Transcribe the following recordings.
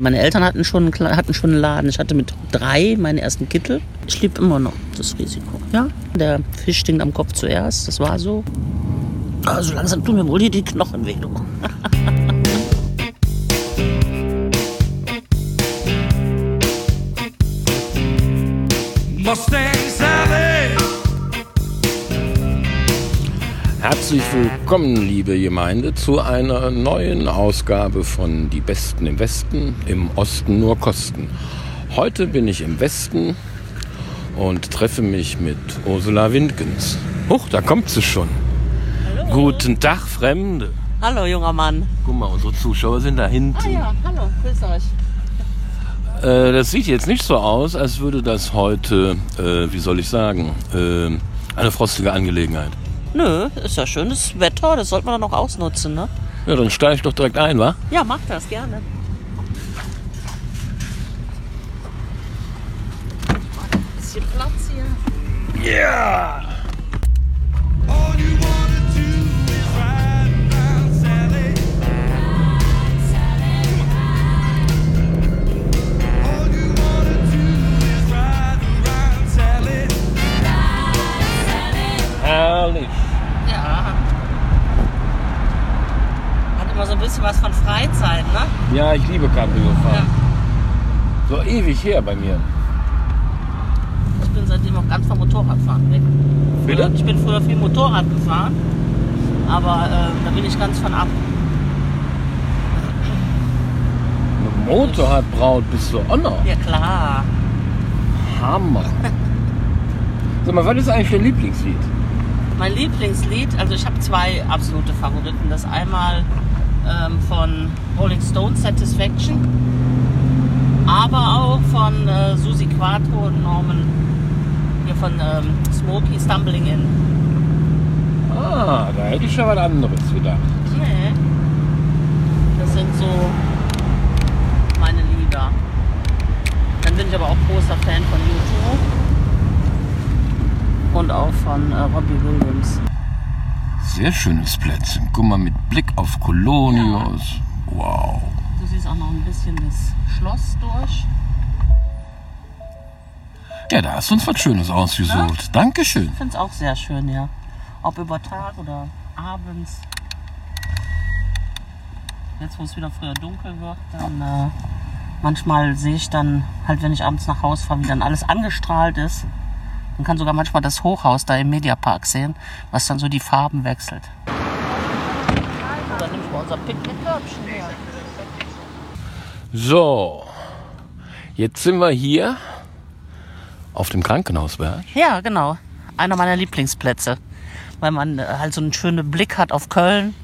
Meine Eltern hatten schon, hatten schon einen Laden. Ich hatte mit drei meinen ersten Kittel. Ich liebe immer noch das Risiko. Ja, der Fisch stinkt am Kopf zuerst. Das war so. Also langsam tun mir wohl hier die Knochen weh. du. Herzlich willkommen, liebe Gemeinde, zu einer neuen Ausgabe von Die Besten im Westen, im Osten nur Kosten. Heute bin ich im Westen und treffe mich mit Ursula Windgens. Huch, da kommt sie schon. Guten Tag, Fremde. Hallo, junger Mann. Guck mal, unsere Zuschauer sind da hinten. Ah ja, hallo, grüß euch. Äh, das sieht jetzt nicht so aus, als würde das heute, äh, wie soll ich sagen, äh, eine frostige Angelegenheit. Nö, ist ja schönes Wetter, das sollte man dann auch ausnutzen, ne? Ja, dann steige ich doch direkt ein, wa? Ja, mach das gerne. Bisschen Platz hier. Ja! All you wanna do is ride around Sally. All you wanna do is ride around Sally. Herrlich. Ja. Immer so ein bisschen was von Freizeit, ne? Ja, ich liebe Cabrio-Fahren. So ewig her bei mir. Ich bin seitdem auch ganz vom Motorradfahren weg. Bitte? Ich bin früher viel Motorrad gefahren, aber äh, da bin ich ganz von ab. Mit Motorradbraut bist du auch noch. Ja klar. Hammer. Sag mal, was ist eigentlich dein Lieblingslied? Mein Lieblingslied, also ich habe zwei absolute Favoriten. Das einmal ähm, von Rolling Stones Satisfaction, aber auch von äh, Susi Quattro und Norman, hier von ähm, Smokey Stumbling In. Ah, da hätte ich schon was anderes gedacht. Nee. Das sind so meine Lieder. Dann bin ich aber auch großer Fan von YouTube und auch von äh, Robbie Williams. Sehr schönes Plätzchen. Guck mal, mit Blick auf Kolonius. Wow. Du siehst auch noch ein bisschen das Schloss durch. Ja, da hast du uns was Schönes ausgesucht. Dankeschön. Ich finde es auch sehr schön, ja. Ob über Tag oder abends. Jetzt, wo es wieder früher dunkel wird, dann äh, manchmal sehe ich dann, halt wenn ich abends nach Hause fahre, wie dann alles angestrahlt ist. Man kann sogar manchmal das Hochhaus da im Mediapark sehen, was dann so die Farben wechselt. Dann nehme ich mal unser Picknickkörbchen her. So, jetzt sind wir hier auf dem Krankenhausberg. Ja, genau. Einer meiner Lieblingsplätze. Weil man äh, halt so einen schönen Blick hat auf Köln.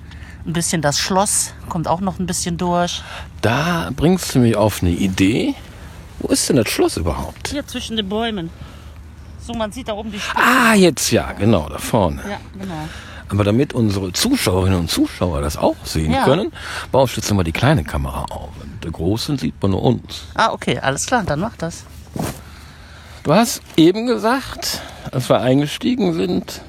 Ein bisschen das Schloss kommt auch noch ein bisschen durch. Da bringst du mich auf eine Idee. Wo ist denn das Schloss überhaupt? Hier zwischen den Bäumen. So, man sieht da oben die Spitze. Ah, jetzt ja, genau, da vorne. Ja, genau. Aber damit unsere Zuschauerinnen und Zuschauer das auch sehen Ja. können, baue ich jetzt mal die kleine Kamera auf. Und der großen sieht man nur uns. Ah, okay, alles klar, dann mach das. Du hast eben gesagt, als wir eingestiegen sind,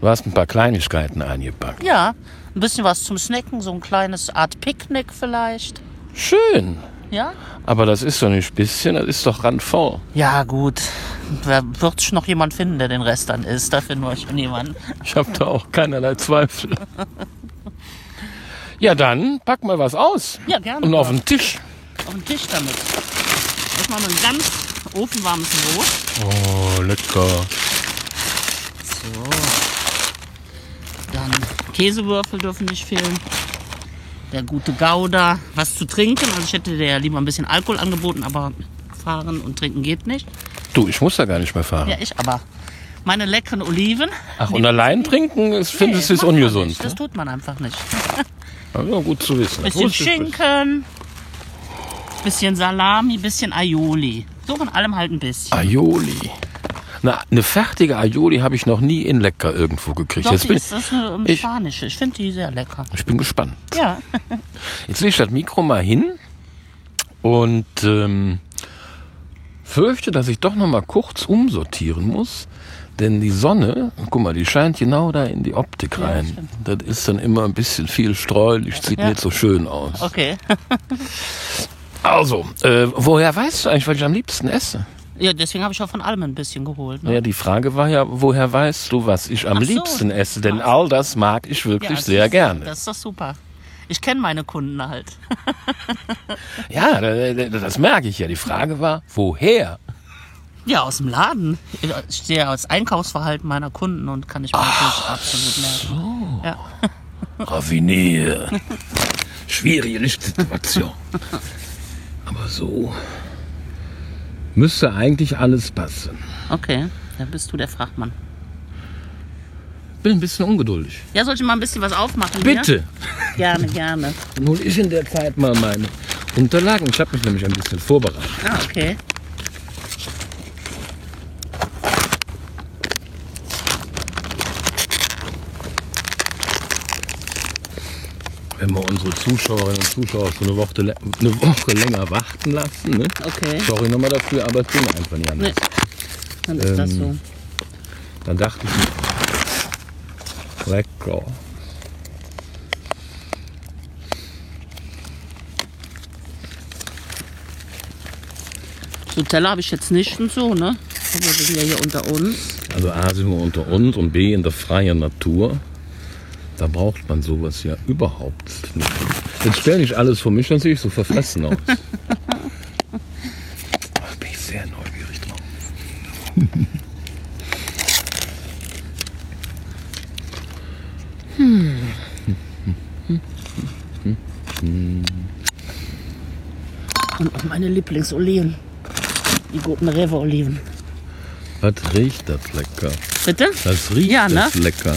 du hast ein paar Kleinigkeiten eingepackt. Ja, ein bisschen was zum Snacken, so ein kleines Art Picknick vielleicht. Schön. Ja? Aber das ist doch nicht bisschen, das ist doch randvoll. Ja, gut. Da wird schon noch jemand finden, der den Rest dann isst. Da finden wir schon jemanden. Ich habe da auch keinerlei Zweifel. Ja, dann pack mal was aus. Ja, gerne. Und auf den Tisch. auf den Tisch damit. Erstmal ein ganz ofenwarmes Brot. Oh, lecker. So. Dann Käsewürfel dürfen nicht fehlen. Der gute Gouda. Was zu trinken. Also ich hätte dir ja lieber ein bisschen Alkohol angeboten, aber fahren und trinken geht nicht. Du, ich muss da gar nicht mehr fahren. Ja, ich aber. Meine leckeren Oliven. Ach, und allein trinken, ist, findest du es ungesund. Nicht. Das tut man einfach nicht. Also gut zu wissen. Bisschen. Schinken. Bisschen Salami, bisschen Aioli. So von allem halt ein bisschen. Aioli. Na, eine fertige Aioli habe ich noch nie in lecker irgendwo gekriegt. Doch, Jetzt die bin, ist, das ist eine ich- spanische. Ich finde die sehr lecker. ich bin gespannt. Ja. Jetzt lege ich das Mikro mal hin und ähm, fürchte, dass ich doch noch mal kurz umsortieren muss. Denn die Sonne, guck mal, die scheint genau da in die Optik Ja, rein. das ist dann immer ein bisschen viel streulich, sieht Ja. nicht so schön aus. Okay. Also, äh, woher weißt du eigentlich, was ich am liebsten esse? Ja, deswegen habe ich auch von allem ein bisschen geholt. Ne? Ja, die Frage war ja, woher weißt du, was ich am Ach so. liebsten esse? Denn all das mag ich wirklich Ja, sehr das- gerne. Das ist doch super. Ich kenne meine Kunden halt. Ja, da- da- das merke ich ja. Die Frage war, woher? Ja, aus dem Laden. Ich stehe aus Einkaufsverhalten meiner Kunden und kann ich mir natürlich absolut merken. Ja. Raffinier. Schwierige Lichtsituation. Aber so müsste eigentlich alles passen. Okay, dann bist du der Fachmann. Bin ein bisschen ungeduldig. Ja, soll ich mal ein bisschen was aufmachen? Bitte. Hier? Gerne, gerne. Dann hole ich in der Zeit mal meine Unterlagen. Ich habe mich nämlich ein bisschen vorbereitet. Ah, okay. Wenn wir unsere Zuschauerinnen und Zuschauer so eine Woche, eine Woche länger warten lassen, ne? Okay. Sorry nochmal dafür, aber es ging einfach nicht anders. Nee. Dann ist das so. Dann dachte ich mir, lecker. So Teller habe ich jetzt nicht und so, ne? Aber wir sind ja hier unter uns. Also A sind wir unter uns und B in der freien Natur. Da braucht man sowas ja überhaupt nicht. Jetzt stelle ich alles vor mich, dann sehe ich so verfressen aus. Da bin ich sehr neugierig drauf. Und auch meine Lieblingsoliven. Die guten Rewe-Oliven. Was riecht das lecker? Bitte? Das riecht Ja, ne? das lecker.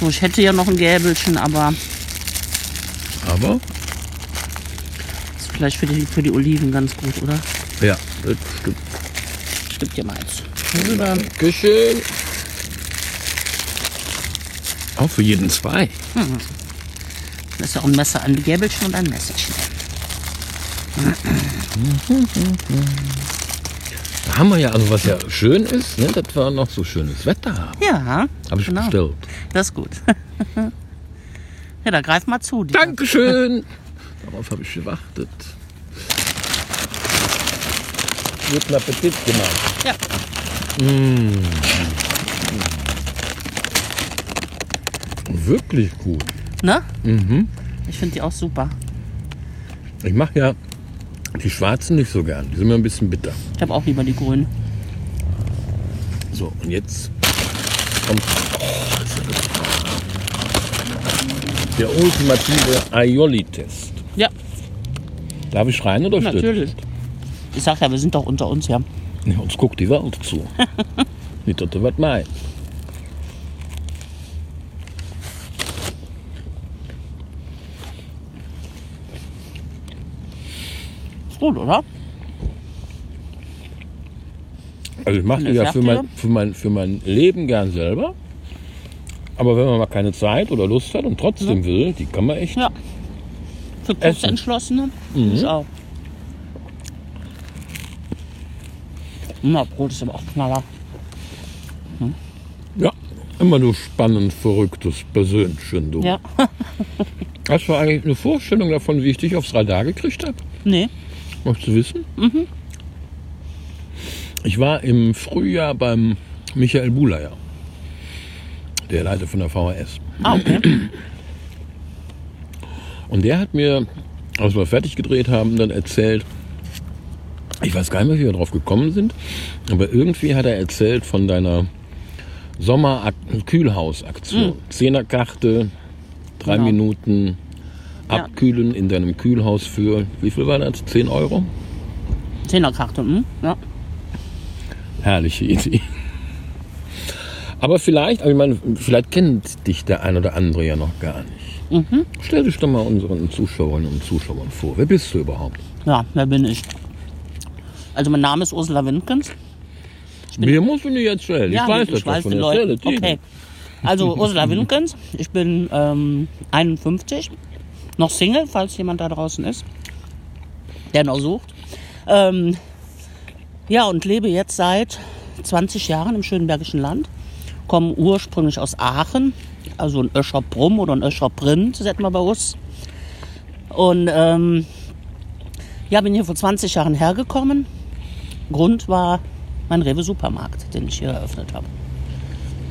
So, ich hätte ja noch ein Gäbelchen, aber Aber, ist vielleicht für die, für die Oliven ganz gut, oder? ja, das stimmt. Ich gebe dir mal eins. Dankeschön. Auch für jeden zwei. Das ist ja auch ein Messer, ein Gäbelchen und ein Messerchen. Da haben wir ja, also was ja schön ist, ne, dass wir noch so schönes Wetter haben. Ja, Habe ich genau. bestellt. Das ist gut. ja, da greif mal zu. Die- Dankeschön. Darauf habe ich gewartet. Guten Appetit gemacht. Ja. Wirklich gut. Ne? Ich finde die auch super. Ich mache ja die schwarzen nicht so gern. Die sind mir ein bisschen bitter. Ich habe auch lieber die grünen. So, und jetzt kommt der ultimative Aioli-Test. Ja, Darf ich rein oder stimmt? natürlich. Ich sag ja, wir sind doch unter uns, ja. Ja, uns guckt die Welt zu. Nicht, dass du was meinst. Gut, oder? Also ich mache die ja für mein, für, mein, für mein Leben gern selber. Aber wenn man mal keine Zeit oder Lust hat und trotzdem will, die kann man echt. Ja. Für. Kurzentschlossene? Ich auch. Na, Brot ist aber auch knaller. Ja, immer nur spannend, verrücktes Persönchen, du. Ja. Hast du eigentlich eine Vorstellung davon, wie ich dich aufs Radar gekriegt habe? nee. Möchtest du wissen? Ich war im Frühjahr beim Michael Bulayer, der Leiter von der VHS. Ah, okay. Und der hat mir, als wir fertig gedreht haben, dann erzählt, ich weiß gar nicht mehr, wie wir drauf gekommen sind, aber irgendwie hat er erzählt von deiner Sommer-Kühlhaus-Aktion. Zehnerkarte, drei Genau. Minuten. Abkühlen in deinem Kühlhaus für, wie viel war das? 10 Euro? Zehnerkarte, hm? Ja. Herrliche Idee. Aber vielleicht, aber ich meine, vielleicht kennt dich der ein oder andere ja noch gar nicht. Stell dich doch mal unseren Zuschauerinnen und Zuschauern vor. Wer bist du überhaupt? Ja, wer bin ich? Also mein Name ist Ursula Winkens. Mir musst du nicht erzählen. ich weiß das ich weiß davon. die Leute. Okay. Also Ursula Winkens, ich bin ähm, 51, noch Single, falls jemand da draußen ist, der noch sucht. Ähm, ja, und lebe jetzt seit 20 Jahren im schönen Bergischen Land. Komme ursprünglich aus Aachen, also ein Öscher Brumm oder ein Öscher Print, sagt man bei uns. Und ähm, ja, bin hier vor 20 Jahren hergekommen. Grund war mein Rewe-Supermarkt, den ich hier eröffnet habe.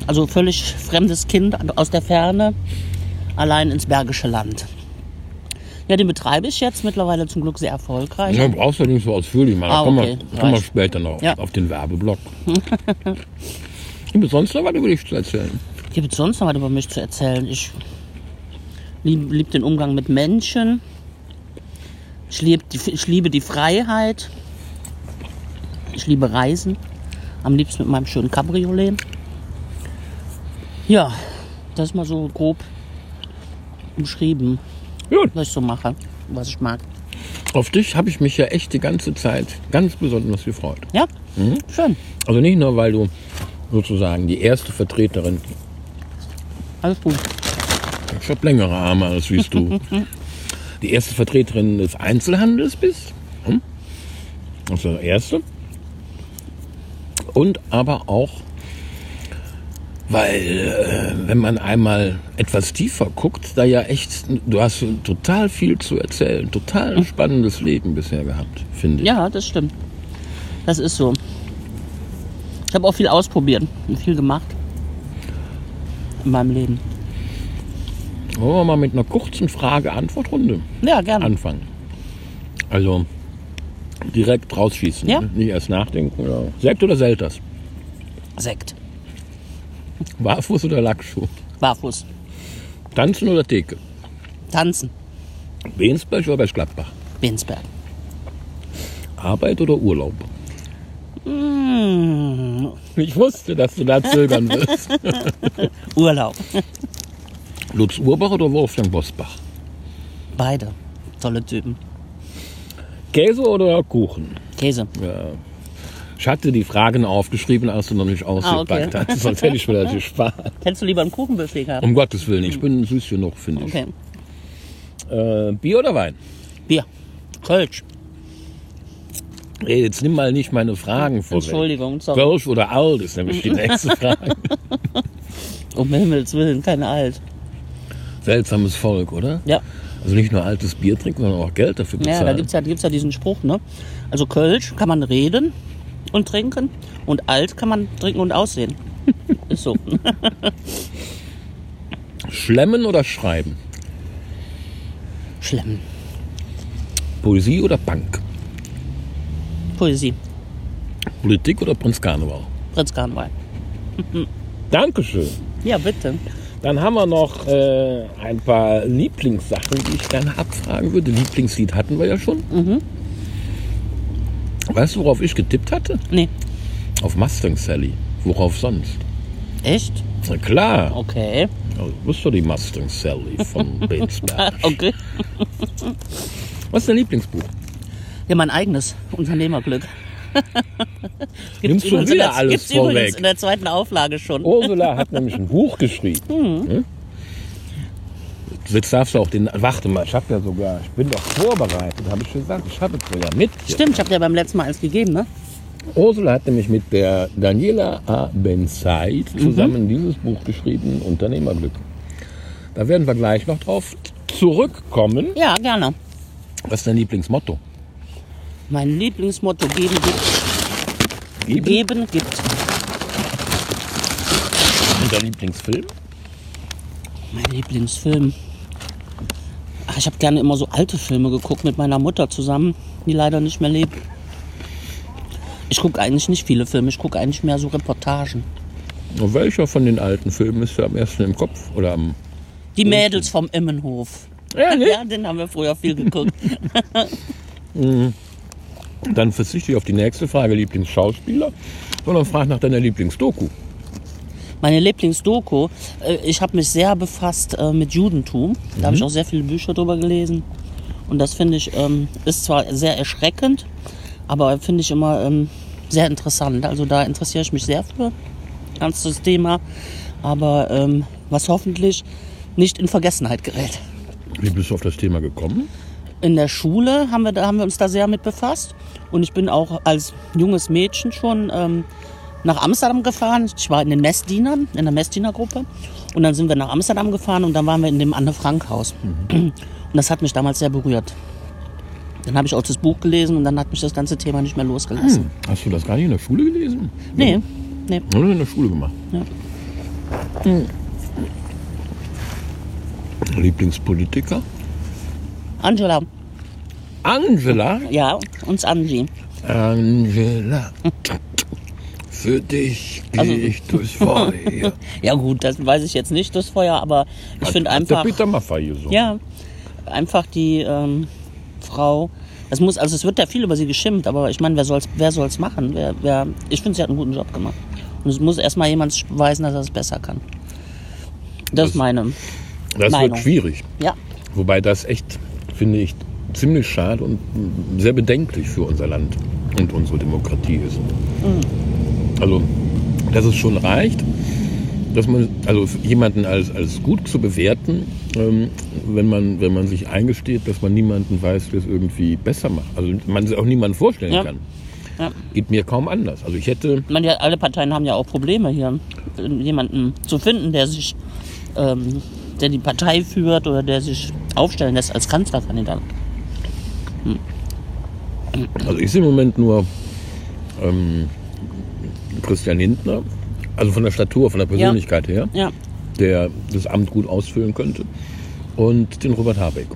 Also völlig fremdes Kind aus der Ferne, allein ins Bergische Land. Ja, den betreibe ich jetzt mittlerweile zum Glück sehr erfolgreich. Ja, brauchst du nicht so ausführlich machen. Ah, da kommen okay. wir, kommen wir Reicht. später noch Ja. auf den Werbeblock. Gibt es sonst noch was über dich zu erzählen? Gibt es sonst noch was über mich zu erzählen? Ich liebe lieb den Umgang mit Menschen. Ich, lieb die, ich liebe die Freiheit. Ich liebe Reisen. Am liebsten mit meinem schönen Cabriolet. Ja, das ist mal so grob umschrieben, Gut. was ich so mache, was ich mag. Auf dich habe ich mich ja echt die ganze Zeit ganz besonders gefreut. Ja, schön. Also nicht nur, weil du sozusagen die erste Vertreterin, Alles gut. ich habe längere Arme als wie du, die erste Vertreterin des Einzelhandels bist. Hm? Das ist das Erste. Und aber auch, weil, äh, wenn man einmal etwas tiefer guckt, da ja echt, du hast total viel zu erzählen, total ein spannendes Leben bisher gehabt, finde ich. Ja, das stimmt. Das ist so. Ich habe auch viel ausprobiert und viel gemacht in meinem Leben. Wollen wir mal mit einer kurzen Frage-Antwort-Runde Ja, gerne. anfangen? Also direkt rausschießen, Ja. ne? nicht erst nachdenken. Oder Sekt oder Selters? Sekt. Barfuß oder Lackschuh? Barfuß. Tanzen oder Theke? Tanzen. Bensberg oder Gladbach? Bensberg. Arbeit oder Urlaub? Mmh, Ich wusste, dass du da zögern wirst. Urlaub. Lutz Urbach oder Wolfgang Bosbach? Beide. Tolle Typen. Käse oder Kuchen? Käse. Ja. Ich hatte die Fragen aufgeschrieben, als du noch nicht ausgepackt Ah, okay. hast. Sonst hätte ich mir das gespart. Hättest du lieber einen Kuchenbuffet gehabt? Um Gottes Willen, ich bin süß genug, finde ich. Okay. Äh, Bier oder Wein? Bier. Kölsch. Ey, jetzt nimm mal nicht meine Fragen vorweg. Entschuldigung. Sorry. Kölsch oder Alt ist nämlich die nächste Frage. Um Himmels Willen, keine Alt. Seltsames Volk, oder? Ja. Also nicht nur altes Bier trinken, sondern auch Geld dafür bezahlen. Ja, da gibt es ja, gibt's ja diesen Spruch, ne? Also Kölsch kann man reden und trinken und alt kann man trinken und aussehen. Ist so. Schlemmen oder Schreiben? Schlimm. Poesie oder Punk? Poesie. Politik oder Prinz Karneval? Prinz Karneval. Dankeschön. Ja, bitte. Dann haben wir noch äh, ein paar Lieblingssachen, die ich gerne abfragen würde. Lieblingslied hatten wir ja schon. Weißt du, worauf ich getippt hatte? Nee. Auf Mustang Sally. Worauf sonst? Echt? Na klar. Okay. Also, du bist doch die Mustang Sally von Bensberg. Okay. Was ist dein Lieblingsbuch? Ja, mein eigenes Unternehmerglück. Nimmst du übrigens wieder der, alles gibt's übrigens vorweg? in der zweiten Auflage schon. Ursula hat nämlich ein Buch geschrieben. Hm? Jetzt darfst du auch den. Warte mal, ich habe ja sogar. Ich bin doch vorbereitet, habe ich gesagt. Ich habe es sogar mit. hier. Stimmt, ich habe dir beim letzten Mal eins gegeben, ne? Ursula hat nämlich mit der Daniela A. Benzeit zusammen dieses Buch geschrieben, Unternehmerglück. Da werden wir gleich noch drauf zurückkommen. Ja, gerne. Was ist dein Lieblingsmotto? Mein Lieblingsmotto: Geben gibt. Geben Geben gibt. und dein Lieblingsfilm? Mein Lieblingsfilm. Ach, ich habe gerne immer so alte Filme geguckt mit meiner Mutter zusammen, die leider nicht mehr lebt. Ich gucke eigentlich nicht viele Filme, ich gucke eigentlich mehr so Reportagen. Und welcher von den alten Filmen ist dir am ersten im Kopf? Oder am. Die Mädels vom Immenhof. Ja, ne? Ja, den haben wir früher viel geguckt. Dann verzichte ich auf die nächste Frage, Lieblingsschauspieler, sondern frage nach deiner Lieblingsdoku. Meine Lieblingsdoku, äh, ich habe mich sehr befasst äh, mit Judentum. Da habe ich auch sehr viele Bücher drüber gelesen. Und das finde ich, ähm, ist zwar sehr erschreckend, aber finde ich immer ähm, sehr interessant. Also da interessiere ich mich sehr für, ganz das Thema. Aber ähm, was hoffentlich nicht in Vergessenheit gerät. Wie bist du auf das Thema gekommen? In der Schule haben wir, haben wir uns da sehr mit befasst. Und ich bin auch als junges Mädchen schon ähm, nach Amsterdam gefahren. Ich war in den Messdienern, in der Messdienergruppe. Und dann sind wir nach Amsterdam gefahren und dann waren wir in dem Anne-Frank-Haus. Und Und das hat mich damals sehr berührt. Dann habe ich auch das Buch gelesen und dann hat mich das ganze Thema nicht mehr losgelassen. Hm. Hast du das gar nicht in der Schule gelesen? Nee, nee. Oder in der Schule gemacht? Ja. Hm. Lieblingspolitiker? Angela, Angela? ja, uns Angie. Angela. Für dich gehe Also- ich durchs Feuer. Ja gut, das weiß ich jetzt nicht, das Feuer, aber ich finde einfach, Der Peter Maffay so. ja, einfach die ähm, Frau, das muss, also es wird ja viel über sie geschimpft, aber ich meine, wer soll's, wer soll's machen? Wer, wer, ich finde, sie hat einen guten Job gemacht. Und es muss erstmal jemand beweisen, dass er es besser kann. Das, ist meine, Das Meinung. wird schwierig. ja, Wobei das echt, finde ich, ziemlich schade und sehr bedenklich für unser Land und unsere Demokratie ist. Also, dass es schon reicht, dass man, also jemanden als, als gut zu bewerten, ähm, wenn, man, wenn man sich eingesteht, dass man niemanden weiß, der es irgendwie besser macht. Also man sich auch niemanden vorstellen Ja. kann. Ja. Geht mir kaum anders. Also ich hätte, meine, ja, alle Parteien haben ja auch Probleme hier, jemanden zu finden, der sich, ähm, der die Partei führt oder der sich aufstellen lässt als Kanzlerkandidat. also ich sehe im Moment nur ähm, Christian Lindner, also von der Statur, von der Persönlichkeit her. Ja, der das Amt gut ausfüllen könnte. Und den Robert Habeck.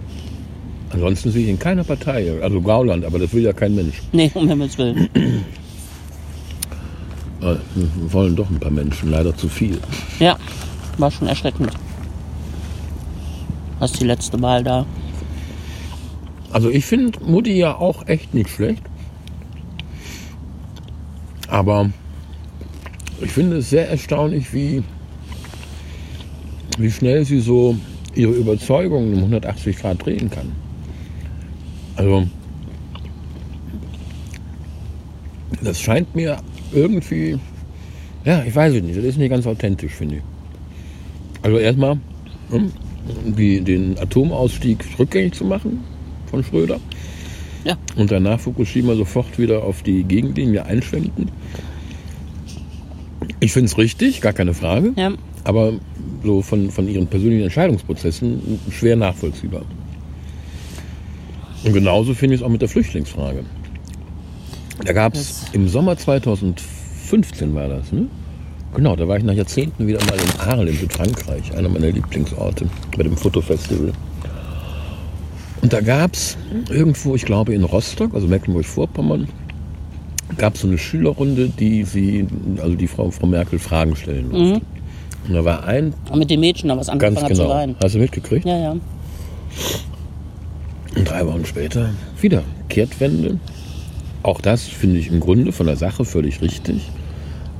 Ansonsten sehe ich in keiner Partei, also Gauland, aber das will ja kein Mensch. nee, um Himmels Willen. Äh, wollen doch ein paar Menschen, leider zu viel. Ja, war schon erschreckend. Was die letzte Wahl da. Also ich finde Mutti ja auch echt nicht schlecht. Aber ich finde es sehr erstaunlich, wie, wie schnell sie so ihre Überzeugungen um 180 Grad drehen kann. Also das scheint mir irgendwie, ja, ich weiß es nicht, das ist nicht ganz authentisch, finde ich. Also erstmal hm, die, den Atomausstieg rückgängig zu machen von Schröder Ja, und danach Fukushima sofort wieder auf die Gegenlinie einschwenken. Ich finde es richtig, gar keine Frage, ja. aber so von, von ihren persönlichen Entscheidungsprozessen schwer nachvollziehbar. Und genauso finde ich es auch mit der Flüchtlingsfrage. Da gab es im Sommer 2015 war das, ne? Genau, da war ich nach Jahrzehnten wieder mal in Arles in Südfrankreich, einer meiner Lieblingsorte, bei dem Fotofestival. Und da gab es irgendwo, ich glaube in Rostock, also Mecklenburg-Vorpommern, gab es so eine Schülerrunde, die sie, also die Frau, Frau Merkel Fragen stellen durfte. Und da war ein, Und mit dem Mädchen da was angefangen ganz hat zu genau, weinen. hast du mitgekriegt? Ja, ja. Und drei Wochen später wieder Kehrtwende. Auch das finde ich im Grunde von der Sache völlig richtig.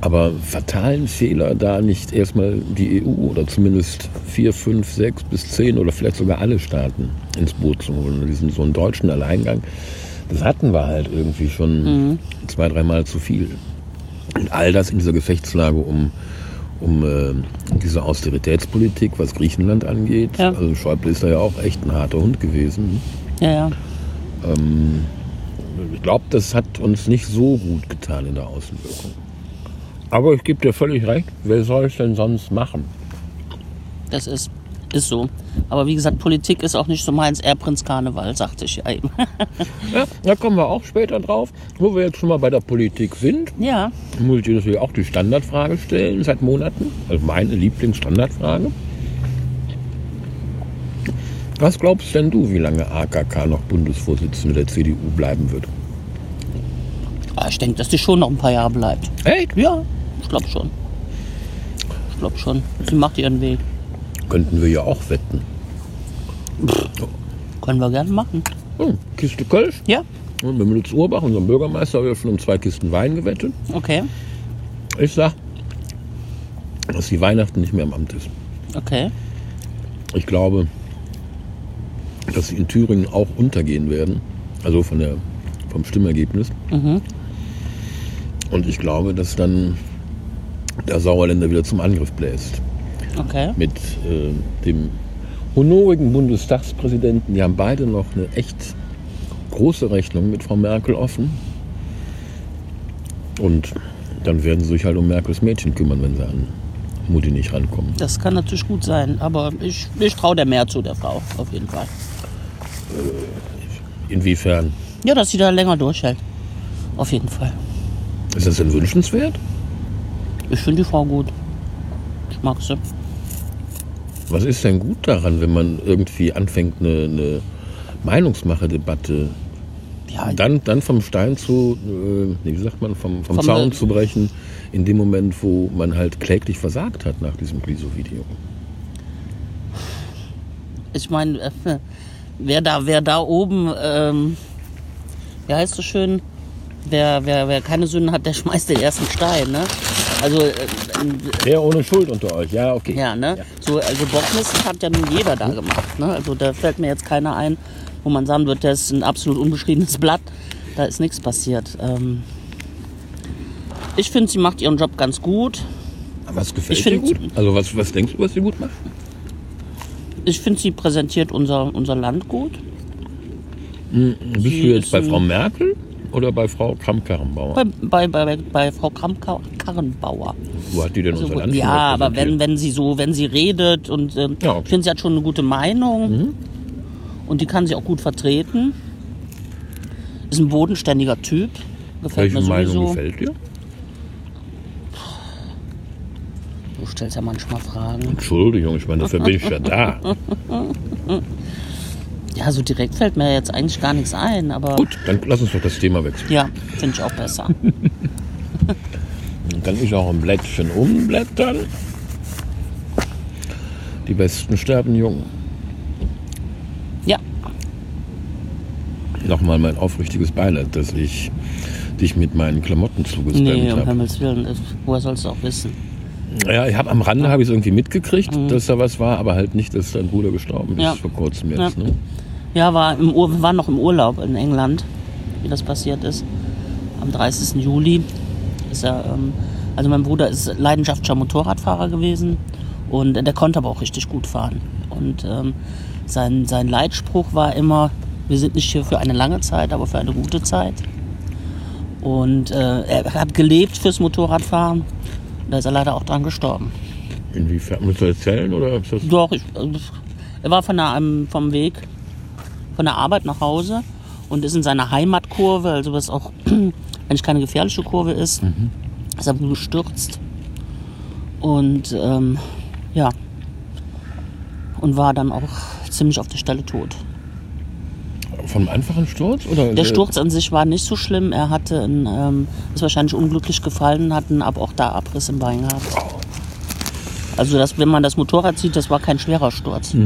Aber fatalen Fehler, da nicht erstmal die EU oder zumindest vier, fünf, sechs bis zehn oder vielleicht sogar alle Staaten ins Boot zu holen. Diesen so einen deutschen Alleingang, das hatten wir halt irgendwie schon zwei, dreimal zu viel. Und all das in dieser Gefechtslage um, um äh, diese Austeritätspolitik, was Griechenland angeht. Ja. Also Schäuble ist da ja auch echt ein harter Hund gewesen. Ja, ja. Ich glaube, das hat uns nicht so gut getan in der Außenwirkung. Aber ich gebe dir völlig recht, wer soll es denn sonst machen? Das ist, ist so. Aber wie gesagt, Politik ist auch nicht so meins. Eher Prinz Karneval, sagte ich ja eben. Ja, da kommen wir auch später drauf. Wo wir jetzt schon mal bei der Politik sind, ja, muss ich dir natürlich auch die Standardfrage stellen seit Monaten. Also meine Lieblingsstandardfrage. Was glaubst denn du, wie lange AKK noch Bundesvorsitzende der CDU bleiben wird? Ah, ich denke, dass die schon noch ein paar Jahre bleibt. Echt? Ja, ich glaube schon. Ich glaube schon. Sie macht ihren Weg. Könnten wir ja auch wetten. Können wir gerne machen. Hm, Kiste Kölsch. Ja, Und mit Lutz Urbach, unserem Bürgermeister, haben wir schon um zwei Kisten Wein gewettet. okay. Ich sag, dass die Weihnachten nicht mehr im Amt ist. Okay. Ich glaube, dass sie in Thüringen auch untergehen werden. Also von der, vom Stimmergebnis. Und ich glaube, dass dann der Sauerländer wieder zum Angriff bläst. Okay. Mit äh, dem honorigen Bundestagspräsidenten. Die haben beide noch eine echt große Rechnung mit Frau Merkel offen. Und dann werden sie sich halt um Merkels Mädchen kümmern, wenn sie an Mutti nicht rankommen. Das kann natürlich gut sein, aber ich, ich traue der mehr zu, der Frau, auf jeden Fall. Inwiefern? Ja, dass sie da länger durchhält. Auf jeden Fall. Ist das denn wünschenswert? Ich finde die Frau gut. Ich mag sie. Was ist denn gut daran, wenn man irgendwie anfängt, eine, eine Meinungsmache-Debatte Ja, dann, dann vom Stein zu, äh, wie sagt man, vom, vom, Vom, Zaun zu brechen, in dem Moment, wo man halt kläglich versagt hat nach diesem Gliso-Video. ich meine, äh, wer da, wer da oben, ähm, wie heißt es schön, wer, wer, wer keine Sünden hat, der schmeißt den ersten Stein, ne? Also, äh, Der ohne Schuld unter euch, ja, okay. ja, ne? Ja. So, also Bockmist hat ja nun jeder da gemacht, ne? Also da fällt mir jetzt keiner ein, wo man sagen wird, das ist ein absolut unbeschriebenes Blatt. Da ist nichts passiert. Ähm, ich finde, sie macht ihren Job ganz gut. Was gefällt Ich dir gut? Also was, was denkst du, was sie gut macht? Ich finde, sie präsentiert unser, unser Land gut. Bist Sie du jetzt bei Frau Merkel oder bei Frau Kramp-Karrenbauer? Bei, bei, bei, bei Frau Kramp-Karrenbauer. Wo hat die denn Also, unser Land ja, aber wenn, wenn sie so, wenn sie redet und ähm, Ja, okay. ich finde, sie hat schon eine gute Meinung und die kann sie auch gut vertreten. Ist ein bodenständiger Typ. Gefällt Welche mir Meinung sowieso. gefällt dir? Du stellst ja manchmal Fragen. Entschuldigung, ich meine, dafür bin ich ja da. Ja, so direkt fällt mir jetzt eigentlich gar nichts ein, aber Gut, dann lass uns doch das Thema wechseln. ja, finde ich auch besser. Dann kann ich auch ein Blättchen umblättern. Die Besten sterben jung. ja, Nochmal mein aufrichtiges Beileid, dass ich dich mit meinen Klamotten zugespammt nee, um habe. Himmels Willen, woher sollst du auch wissen? Ja, ich habe am Rande habe ich es irgendwie mitgekriegt, dass da was war, aber halt nicht, dass dein Bruder gestorben ist Mhm. Ja. vor kurzem jetzt. Ja. Ne? Ja, war im Ur wir waren noch im Urlaub in England, wie das passiert ist. Am 30. Juli ist er, ähm, also mein Bruder ist leidenschaftlicher Motorradfahrer gewesen und der konnte aber auch richtig gut fahren. Und ähm, sein, sein Leitspruch war immer, wir sind nicht hier für eine lange Zeit, aber für eine gute Zeit. Und äh, er hat gelebt fürs Motorradfahren. Da ist er leider auch dran gestorben. Inwiefern? Willst du erzählen oder Doch, ich, äh, er war von der, ähm, vom Weg, von der Arbeit nach Hause und ist in seiner Heimatkurve, also was auch eigentlich keine gefährliche Kurve ist, ist er gestürzt. Und ähm, ja, und war dann auch ziemlich auf der Stelle tot. vom einfachen Sturz? Oder Der Sturz an sich war nicht so schlimm. Er hatte einen, ähm, ist wahrscheinlich unglücklich gefallen, hat einen ab auch da Abriss im Bein gehabt. Also das, wenn man das Motorrad sieht, das war kein schwerer Sturz.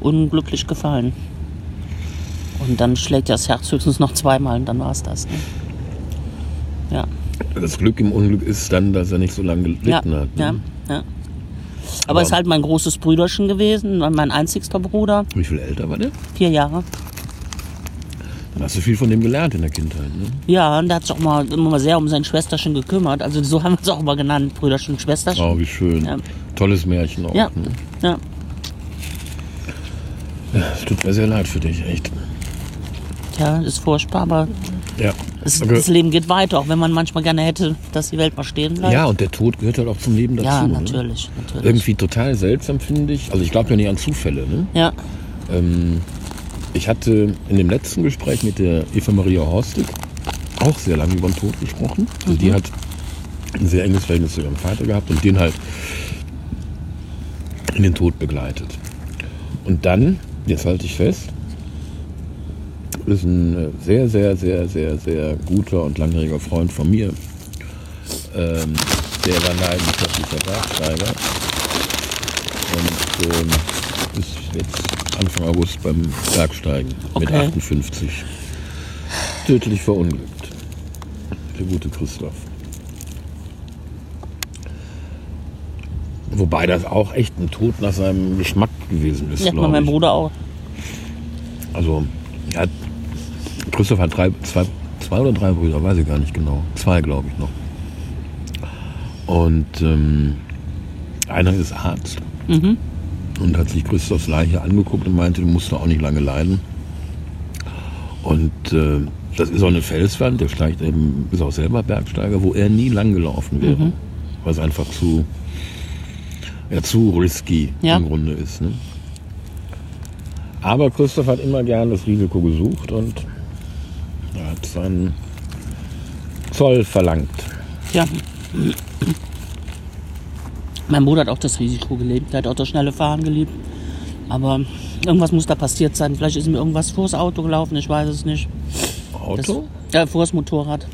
Unglücklich gefallen. Und dann schlägt das Herz höchstens noch zweimal und dann war es das. Ne? Ja, Das Glück im Unglück ist dann, dass er nicht so lange gelitten ja, hat. Ne? ja, ja. Aber Aber- ist halt mein großes Brüderchen gewesen, mein einzigster Bruder, Wie viel älter war der? vier Jahre. Dann hast du viel von dem gelernt in der Kindheit. Ne? Ja, und der hat sich auch mal, immer sehr um sein Schwesterchen gekümmert. Also so haben wir es auch immer genannt, Brüderchen, Schwesterchen. Oh, wie schön. Ja. Tolles Märchen auch. Ja, Ne? ja. Ja, Es tut mir sehr leid für dich, echt. Ja, ist furchtbar, aber Ja. es, Okay. das Leben geht weiter, auch wenn man manchmal gerne hätte, dass die Welt mal stehen bleibt. Ja, und der Tod gehört halt auch zum Leben dazu. Ja, Ne? natürlich, natürlich. Irgendwie total seltsam, finde ich. Also ich glaube ja nicht an Zufälle. Ne? Ja, Ähm, ich hatte in dem letzten Gespräch mit der Eva Maria Horstig auch sehr lange über den Tod gesprochen. Also die hat ein sehr enges Verhältnis zu ihrem Vater gehabt und den halt in den Tod begleitet. Und dann, jetzt halte ich fest, ist ein äh, sehr, sehr, sehr, sehr, sehr guter und langjähriger Freund von mir. Ähm, der war leidenschaftlicher Bergsteiger und ähm, ist jetzt Anfang August beim Bergsteigen mit Okay. 58 tödlich verunglückt. Der gute Christoph. Wobei das auch echt ein Tod nach seinem Geschmack gewesen ist, ja mein. Bruder auch. Also, er hat, Christoph hat drei, zwei, zwei oder drei Brüder, weiß ich gar nicht genau. Zwei, glaube ich noch. Und ähm, einer ist Arzt und hat sich Christophs Leiche angeguckt und meinte, du musst doch auch nicht lange leiden. Und äh, das ist auch eine Felswand, der steigt eben, ist auch selber Bergsteiger, wo er nie lang gelaufen wäre. Weil es einfach zu, ja, zu risky Ja. im Grunde ist. Ne? Aber Christoph hat immer gern das Risiko gesucht und er hat seinen Zoll verlangt. Ja. Mein Bruder hat auch das Risiko gelebt. Der hat auch das schnelle Fahren geliebt. Aber irgendwas muss da passiert sein. Vielleicht ist mir irgendwas vors Auto gelaufen, ich weiß es nicht. Das, Auto? äh, vors Motorrad.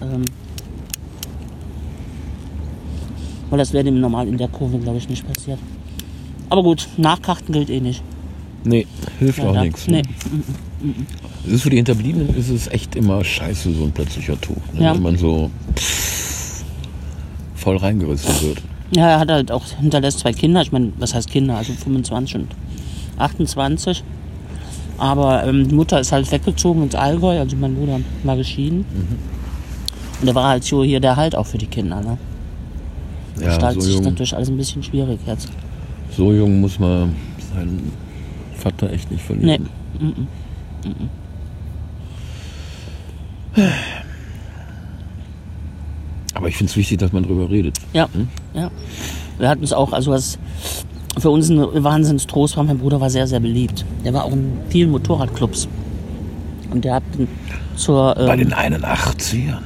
Ähm, weil das wäre dem normal in der Kurve, glaube ich, nicht passiert. Aber gut, Nachkarten gilt eh nicht. Nee, hilft auch Leider. nichts. Nee. Es ist für die Hinterbliebenen ist es echt immer scheiße, so ein plötzlicher Tod. Ne? Ja. Wenn man so pff, voll reingerissen wird. Ja, er hat halt auch hinterlässt zwei Kinder. Ich meine, was heißt Kinder? Also 25 und 28. Aber ähm, die Mutter ist halt weggezogen ins Allgäu. Also mein Bruder war geschieden. Und der war halt so hier der Halt auch für die Kinder. Ne? Ja, Gestaltet so sich jung, natürlich alles ein bisschen schwierig jetzt. so jung muss man seinen Vater echt nicht Nee. verlieren. Aber ich finde es wichtig, dass man drüber redet. Ja, ja. Wir hatten es auch, also was für uns ein Wahnsinnstrost war, mein Bruder war sehr, sehr beliebt. Der war auch in vielen Motorradclubs. Und der hat zur, Bei ähm, den 81ern.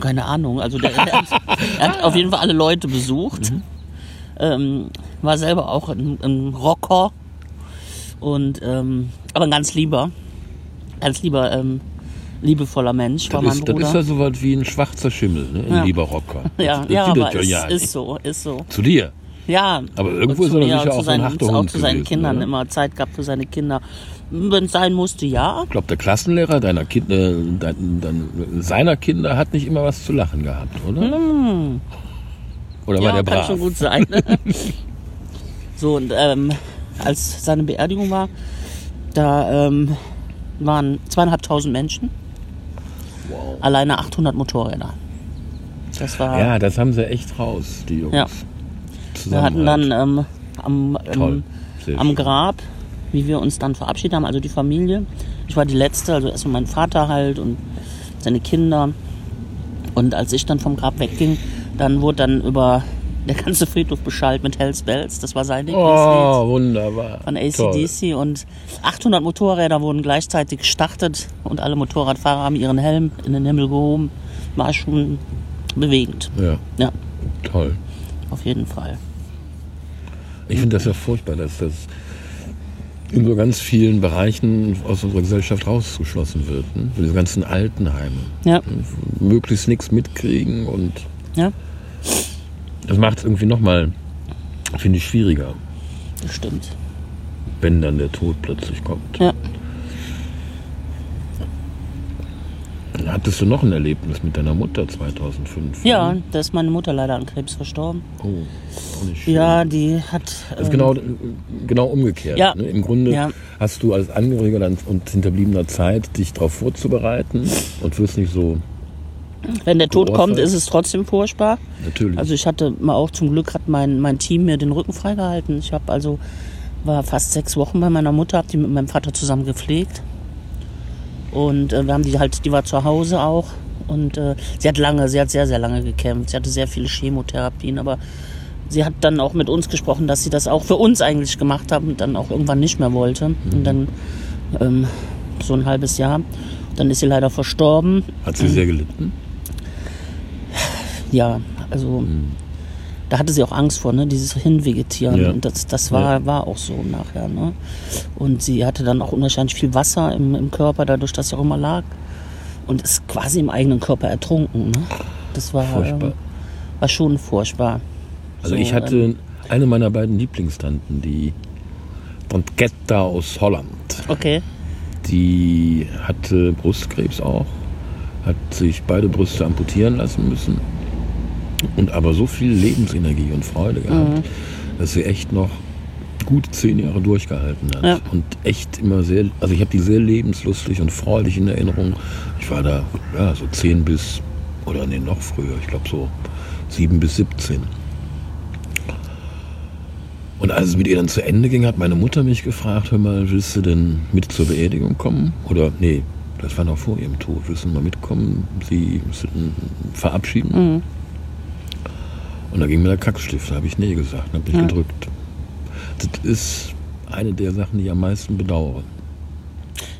keine Ahnung, also der, der hat, er hat auf jeden Fall alle Leute besucht. Ähm, war selber auch ein, ein Rocker. Und, ähm, aber ein ganz lieber, ganz lieber, ähm, liebevoller Mensch war Das mein ist, das Bruder. ist ja so was wie ein schwarzer Schimmel, ne? ein Ja. lieber Rocker. ja, Das ja, aber ist, ja ist so, ist so. Zu dir. Ja. Aber irgendwo ist er doch sicher auch so ein seinen, harter auch zu seinen gewesen, Kindern oder? immer Zeit gehabt für seine Kinder. Wenn es sein musste, ja. Ich glaube, der Klassenlehrer deiner Kinder, dein, dein, seiner Kinder hat nicht immer was zu lachen gehabt, oder? Oder war ja, der kann brav? schon gut sein. so, und ähm, als seine Beerdigung war, da ähm, waren zweieinhalbtausend Menschen. Wow. Alleine 800 Motorräder. Das war. Ja, das haben sie echt raus, die Jungs. Ja. wir hatten dann ähm, am, Toll. ähm, Sehr am. Grab, wie wir uns dann verabschiedet haben, also die Familie. Ich war die Letzte, also erstmal mein Vater halt und seine Kinder. Und als ich dann vom Grab wegging, dann wurde dann über der ganze Friedhof beschallt mit Hells Bells. Das war sein Lieblingslied Oh, wunderbar. von Toll. ACDC. Und 800 Motorräder wurden gleichzeitig gestartet und alle Motorradfahrer haben ihren Helm in den Himmel gehoben. War schon bewegend. Ja, Ja, toll. auf jeden Fall. Ich finde das ja furchtbar, dass das in so ganz vielen Bereichen aus unserer Gesellschaft rausgeschlossen wird. Ne? Diese ganzen Altenheime. Ja, Möglichst nichts mitkriegen und ja, das macht es irgendwie nochmal, finde ich, schwieriger, das stimmt. wenn dann der Tod plötzlich kommt. Ja. Hattest du noch ein Erlebnis mit deiner Mutter 2005? Ja, da ist meine Mutter leider an Krebs verstorben. Oh, auch nicht schön. Ja, die hat. Das ist ähm, genau, genau umgekehrt. Ja. Ne? Im Grunde Ja. hast du als Angehöriger und Hinterbliebener Zeit, dich darauf vorzubereiten und wirst nicht so, Wenn der Tod kommt, ist es trotzdem furchtbar. natürlich. Also ich hatte mal auch zum Glück hat mein, mein Team mir den Rücken freigehalten. Ich habe also war fast sechs Wochen bei meiner Mutter, habe die mit meinem Vater zusammen gepflegt. Und äh, wir haben die halt, die war zu Hause auch. Und äh, sie hat lange, sie hat sehr, sehr lange gekämpft. Sie hatte sehr viele Chemotherapien, aber sie hat dann auch mit uns gesprochen, dass sie das auch für uns eigentlich gemacht hat und dann auch irgendwann nicht mehr wollte. Und dann ähm, so ein halbes Jahr. Dann ist sie leider verstorben. Hat sie sehr gelitten? Ja, also da hatte sie auch Angst vor, ne? dieses Hinvegetieren. Ja. Und das, das war, war auch so nachher. Ne? Und sie hatte dann auch unwahrscheinlich viel Wasser im, im Körper, dadurch, dass sie auch immer lag. Und ist quasi im eigenen Körper ertrunken. Ne? Das war, Furchtbar. ähm, war schon furchtbar. Also So, ich hatte ähm, eine meiner beiden Lieblingstanten, die Tantetta aus Holland. Okay. Die hatte Brustkrebs auch, hat sich beide Brüste amputieren lassen müssen und aber so viel Lebensenergie und Freude gehabt, Mhm. dass sie echt noch gut zehn Jahre durchgehalten hat Ja. und echt immer sehr, also ich habe die sehr lebenslustig und freudig in Erinnerung. Ich war da ja so zehn bis oder nee noch früher, ich glaube so sieben bis 17. Und als es mit ihr dann zu Ende ging, hat meine Mutter mich gefragt, hör mal, willst du denn mit zur Beerdigung kommen? Oder, nee, das war noch vor ihrem Tod, willst du mal mitkommen, sie verabschieden? Mhm. Und da ging mir der Kackstift, da habe ich nee gesagt, habe mich Ja. gedrückt. Das ist eine der Sachen, die ich am meisten bedauere.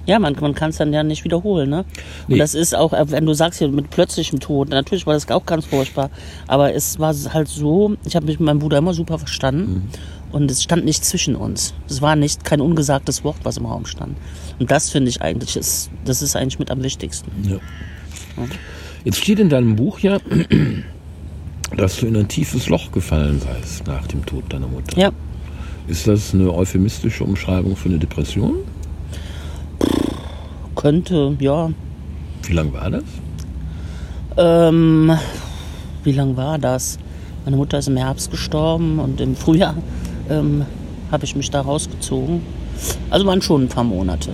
Ja, man, man kann es dann ja nicht wiederholen, ne? Nee. Und das ist auch, äh, wenn du sagst hier mit plötzlichem Tod, natürlich war das auch ganz furchtbar, aber es war halt so, ich habe mich mit meinem Bruder immer super verstanden und es stand nicht zwischen uns. Es war nicht kein ungesagtes Wort, was im Raum stand. Und das finde ich eigentlich, ist, das ist eigentlich mit am wichtigsten. Ja. Jetzt steht in deinem Buch ja, dass du in ein tiefes Loch gefallen seist nach dem Tod deiner Mutter. Ja, Ist das eine euphemistische Umschreibung für eine Depression? könnte, ja. Wie lang war das? Ähm, wie lang war das? Meine Mutter ist im Herbst gestorben und im Frühjahr ähm, habe ich mich da rausgezogen. Also waren schon ein paar Monate.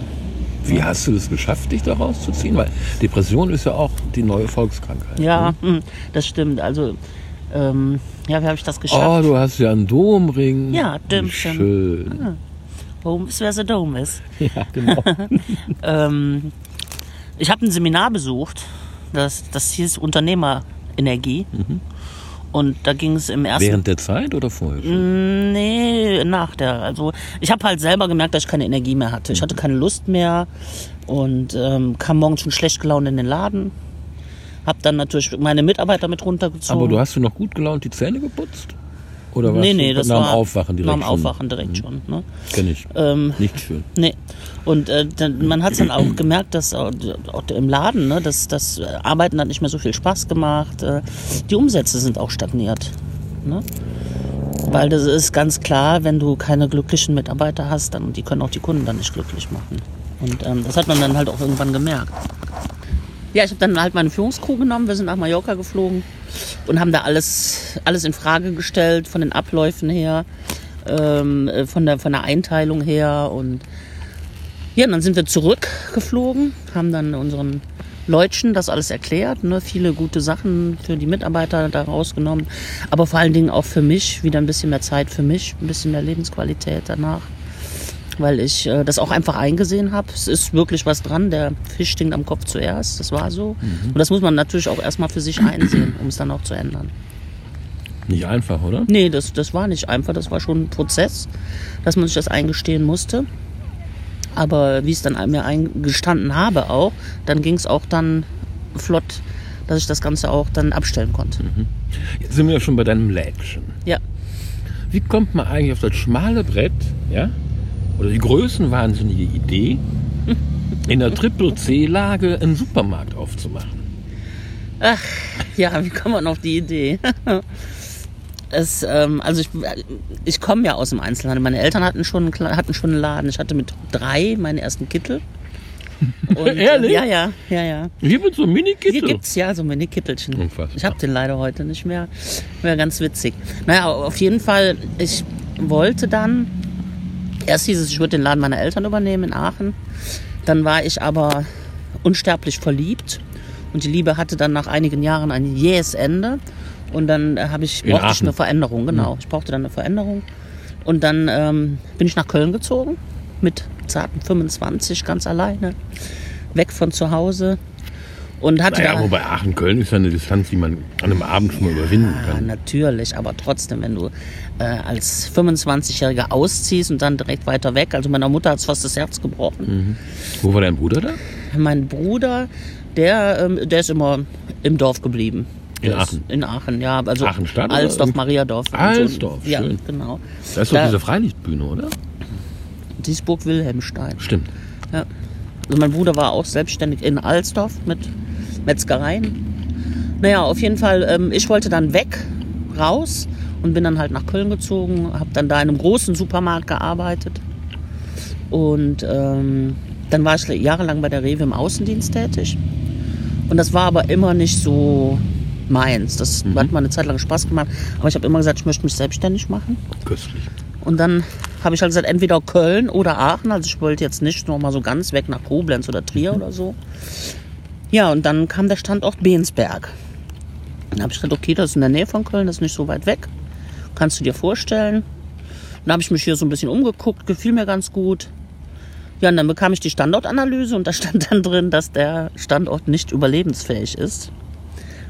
Wie hast du das geschafft, dich da rauszuziehen? Weil Depression ist ja auch die neue Volkskrankheit. Ja, ne? hm, das stimmt. Also, ähm, ja, wie habe ich das Oh, geschafft? du hast ja einen Domring. Ja, Wie Dömchen. Schön. Home ist, wer the Dome ist. Ja, genau. Ähm, ich habe ein Seminar besucht, das, das hieß Unternehmerenergie. Und da ging es im ersten Während der Zeit oder vorher schon? Nee, nach der. Also ich habe halt selber gemerkt, dass ich keine Energie mehr hatte. Ich hatte keine Lust mehr und ähm, kam morgens schon schlecht gelaunt in den Laden. Hab dann natürlich meine Mitarbeiter mit runtergezogen. Aber du hast du noch gut gelaunt die Zähne geputzt? Oder nee, nee, das war Aufwachen direkt nach dem schon? Mhm. Aufwachen direkt schon. Ne? Kenn ich. Ähm, Nicht schön. Nee. Und äh, dann, man hat dann auch gemerkt, dass auch, auch im Laden, ne, dass das Arbeiten hat nicht mehr so viel Spaß gemacht. Äh, die Umsätze sind auch stagniert. Ne? Weil das ist ganz klar, wenn du keine glücklichen Mitarbeiter hast, dann die können auch die Kunden dann nicht glücklich machen. Und ähm, das hat man dann halt auch irgendwann gemerkt. Ja, ich habe dann halt meine Führungskrew genommen. Wir sind nach Mallorca geflogen und haben da alles, alles in Frage gestellt, von den Abläufen her, ähm, äh, von, der, von der Einteilung her. Und ja, und dann sind wir zurückgeflogen, haben dann unseren Leutchen das alles erklärt, ne? viele gute Sachen für die Mitarbeiter da rausgenommen, aber vor allen Dingen auch für mich, wieder ein bisschen mehr Zeit für mich, ein bisschen mehr Lebensqualität danach weil ich äh, das auch einfach eingesehen habe. Es ist wirklich was dran. Der Fisch stinkt am Kopf zuerst. Das war so. Und das muss man natürlich auch erstmal für sich einsehen, um es dann auch zu ändern. Nicht einfach, oder? Nee, das, das war nicht einfach. Das war schon ein Prozess, dass man sich das eingestehen musste. Aber wie ich es dann mir eingestanden habe auch, dann ging es auch dann flott, dass ich das Ganze auch dann abstellen konnte. Jetzt sind wir ja schon bei deinem Lädchen. Ja. Wie kommt man eigentlich auf das schmale Brett, ja? Oder die größenwahnsinnige Idee, in der Triple-C-Lage einen Supermarkt aufzumachen? Ja, wie kommt man auf die Idee? Es, ähm, also ich, ich komme ja aus dem Einzelhandel. Meine Eltern hatten schon, hatten schon einen Laden. Ich hatte mit drei meinen ersten Kittel. Und, äh, Ehrlich? Ja, ja, ja, ja. Hier wird so Mini-Kittel. Hier gibt's ja so Mini-Kittelchen. Unfassbar. Ich habe den leider heute nicht mehr. Wäre ganz witzig. Naja, auf jeden Fall, ich wollte dann, erst hieß es, ich würde den Laden meiner Eltern übernehmen in Aachen. Dann war ich aber unsterblich verliebt. Und die Liebe hatte dann nach einigen Jahren ein jähes Ende. Und dann äh, habe ich, brauchte ich eine Veränderung, genau. Ich brauchte dann eine Veränderung. Und dann ähm, bin ich nach Köln gezogen mit zarten 25, ganz alleine. Weg von zu Hause. Und hatte Naja, da, wobei Aachen-Köln ist ja eine Distanz, die man an einem Abend schon mal überwinden ja, kann. natürlich, aber trotzdem, wenn du äh, als 25-Jähriger ausziehst und dann direkt weiter weg, also meiner Mutter hat es fast das Herz gebrochen. Wo war dein Bruder da? Mein Bruder, der, ähm, der ist immer im Dorf geblieben. In Aachen? In Aachen, ja. Also Aachen Stadt oder Alsdorf, irgend- Mariadorf. Alsdorf, Ja, schön. genau. Da ist doch Da- diese Freilichtbühne, oder? Duisburg Wilhelmstein. Stimmt. Ja. Also mein Bruder war auch selbstständig in Alsdorf mit Metzgereien. Naja, auf jeden Fall, ähm, ich wollte dann weg, raus und bin dann halt nach Köln gezogen, habe dann da in einem großen Supermarkt gearbeitet. Und ähm, dann war ich jahrelang bei der Rewe im Außendienst tätig. Und das war aber immer nicht so meins. Das hat mal eine Zeit lang Spaß gemacht. Aber ich habe immer gesagt, ich möchte mich selbstständig machen. Köstlich. Und dann habe ich halt gesagt, entweder Köln oder Aachen. Also ich wollte jetzt nicht noch mal so ganz weg nach Koblenz oder Trier oder so. Ja, und dann kam der Standort Bensberg. Dann habe ich gesagt, okay, das ist in der Nähe von Köln, das ist nicht so weit weg. Kannst du dir vorstellen? Dann habe ich mich hier so ein bisschen umgeguckt, gefiel mir ganz gut. Ja, und dann bekam ich die Standortanalyse und da stand dann drin, dass der Standort nicht überlebensfähig ist.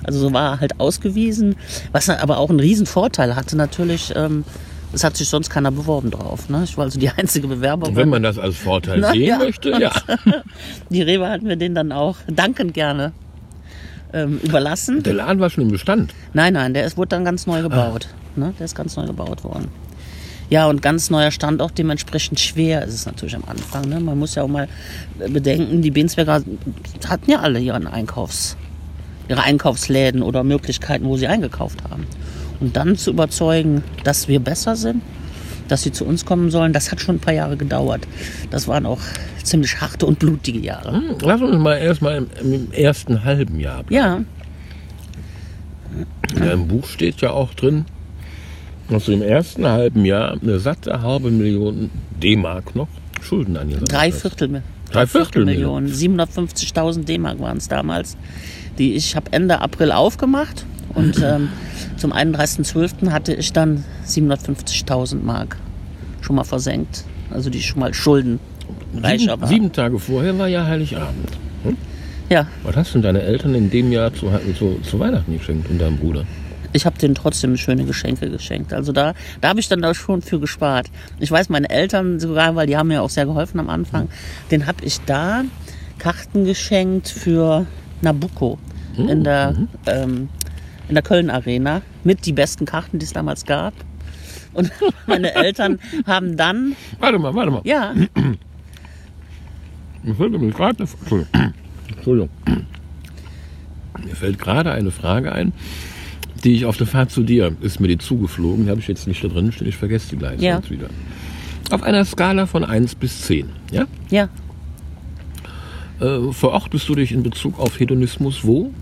Also so war er halt ausgewiesen, was aber auch einen riesen Vorteil hatte natürlich, ähm, Es hat sich sonst keiner beworben drauf. Ne? Ich war also die einzige Bewerberin. Wenn man das als Vorteil Na, sehen ja. möchte, ja. Die Rewe hat mir den dann auch dankend gerne ähm, überlassen. Der Laden war schon im Bestand. Nein, nein, der ist, wurde dann ganz neu gebaut. Ne? Der ist ganz neu gebaut worden. Ja, und ganz neuer Standort, dementsprechend schwer ist es natürlich am Anfang. Ne? Man muss ja auch mal bedenken, die Bensberger hatten ja alle ihren Einkaufs, ihre Einkaufsläden oder Möglichkeiten, wo sie eingekauft haben. Und dann zu überzeugen, dass wir besser sind, dass sie zu uns kommen sollen, das hat schon ein paar Jahre gedauert. Das waren auch ziemlich harte und blutige Jahre. Hm, Lass uns mal erstmal im, im ersten halben Jahr bleiben. Ja, In deinem Buch steht ja auch drin, dass du im ersten halben Jahr eine satte halbe Million D-Mark noch Schulden angesammelt drei. Viertel, Drei Viertel Millionen. Millionen. 750.000 D-Mark waren es damals. Die ich habe Ende April aufgemacht und ähm, zum 31.12. hatte ich dann 750.000 Mark schon mal versenkt. Also die schon mal Schulden reicher Sieben, sieben Tage vorher war ja Heiligabend. Hm? Ja, Was hast denn deine Eltern in dem Jahr zu, zu, zu Weihnachten geschenkt und deinem Bruder? ich habe denen trotzdem schöne Geschenke geschenkt. Also da, da habe ich dann da schon für gespart. Ich weiß, meine Eltern sogar, weil die haben mir auch sehr geholfen am Anfang, den habe ich da Karten geschenkt für Nabucco in der, ähm, in der Köln Arena mit die besten Karten, die es damals gab. Und meine Eltern haben dann, Warte mal, warte mal. ja, Mir fällt nämlich gerade eine Entschuldigung. Mir fällt gerade eine Frage ein, die ich auf der Fahrt zu dir, ist mir die zugeflogen, die habe ich jetzt nicht da drin stehen, ich vergesse die gleich Ja. wieder. Auf einer Skala von 1 bis 10, ja? ja, Äh, verortest du dich in Bezug auf Hedonismus wo?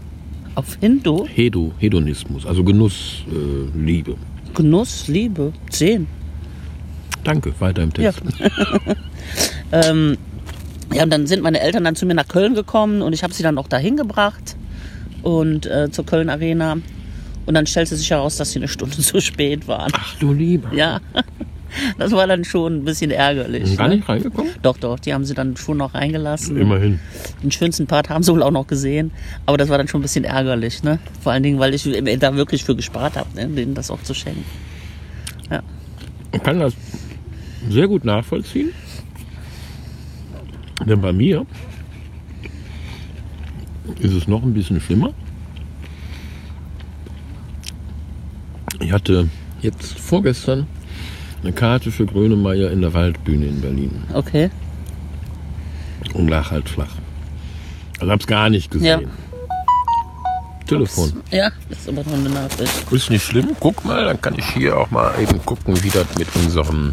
Auf Hindu, Hedo, Hedonismus, also Genuss, äh, Liebe. Genuss, Liebe, 10. Danke, weiter im Ja. Text. Ähm, ja, und dann sind meine Eltern dann zu mir nach Köln gekommen und ich habe sie dann auch dahin gebracht und äh, zur Köln Arena. Und dann stellte sich heraus, dass sie eine Stunde zu spät waren. Ach du Lieber. Ja, das war dann schon ein bisschen ärgerlich. Gar ne? nicht reingekommen? Doch, doch, die haben sie dann schon noch reingelassen. Immerhin. Den schönsten Part haben sie wohl auch noch gesehen. Aber das war dann schon ein bisschen ärgerlich. Ne? Vor allen Dingen, weil ich da wirklich für gespart habe, ne? denen das auch zu schenken. Ja. Ich kann das sehr gut nachvollziehen. Denn bei mir ist es noch ein bisschen schlimmer. Ich hatte jetzt vorgestern eine Karte für Grönemeyer in der Waldbühne in Berlin Okay. und lag halt flach. Also hab's gar nicht gesehen. Ja. Telefon. Ja, das ist aber noch eine Nachricht. Ist nicht schlimm. Guck mal, dann kann ich hier auch mal eben gucken, wie das mit unserem.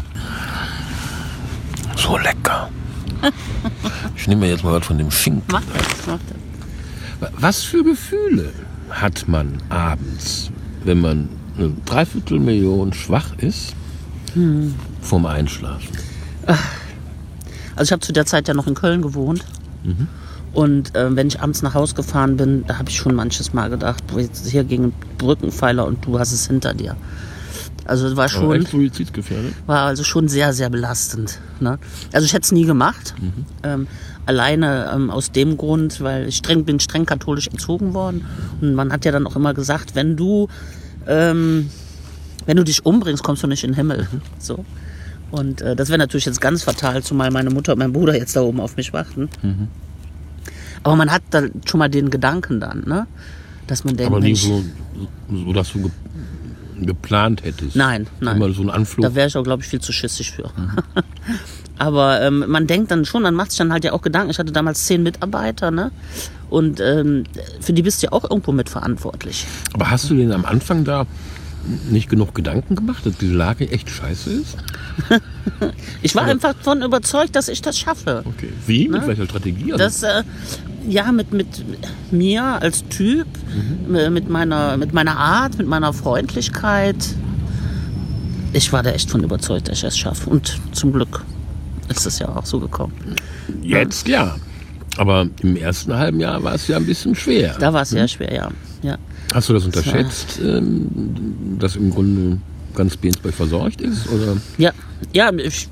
So lecker. Ich nehme mir jetzt mal was von dem Schinken. Mach das, mach das. Was für Gefühle hat man abends, wenn man eine Dreiviertelmillion schwach ist, vorm Einschlafen? Also ich habe zu der Zeit ja noch in Köln gewohnt. Und äh, wenn ich abends nach Hause gefahren bin, da habe ich schon manches Mal gedacht, hier gegen einen Brückenpfeiler und du hast es hinter dir. Also es war schon, war also schon sehr, sehr belastend. Ne? Also ich hätte es nie gemacht. Ähm, alleine ähm, aus dem Grund, weil ich streng, bin streng katholisch erzogen worden. Und man hat ja dann auch immer gesagt, wenn du, ähm, wenn du dich umbringst, kommst du nicht in den Himmel. So. Und äh, das wäre natürlich jetzt ganz fatal, zumal meine Mutter und mein Bruder jetzt da oben auf mich warten. Aber man hat da schon mal den Gedanken dann, ne? Dass man denkt, Aber Mensch, so, so, dass du ge geplant hättest. Nein, nein. Immer so ein Anflug. Da wäre ich auch, glaube ich, viel zu schissig für. Aber ähm, man denkt dann schon, man macht sich dann halt ja auch Gedanken. Ich hatte damals zehn Mitarbeiter, ne? Und ähm, für die bist du ja auch irgendwo mitverantwortlich. Aber hast du denn am Anfang da nicht genug Gedanken gemacht, dass diese Lage echt scheiße ist? Ich war einfach davon überzeugt, dass ich das schaffe. Okay. Wie? Mit welcher Strategie? Also, Das, äh, ja, mit, mit mir als Typ, äh, mit, meiner, mit meiner Art, mit meiner Freundlichkeit. Ich war da echt von überzeugt, dass ich es schaffe. Und zum Glück ist es ja auch so gekommen. Jetzt ja. Aber im ersten halben Jahr war es ja ein bisschen schwer. Da war es sehr schwer, ja. ja. Hast du das unterschätzt, ähm, dass im Grunde ganz Bensberg versorgt ist? Oder? Ja, ja ich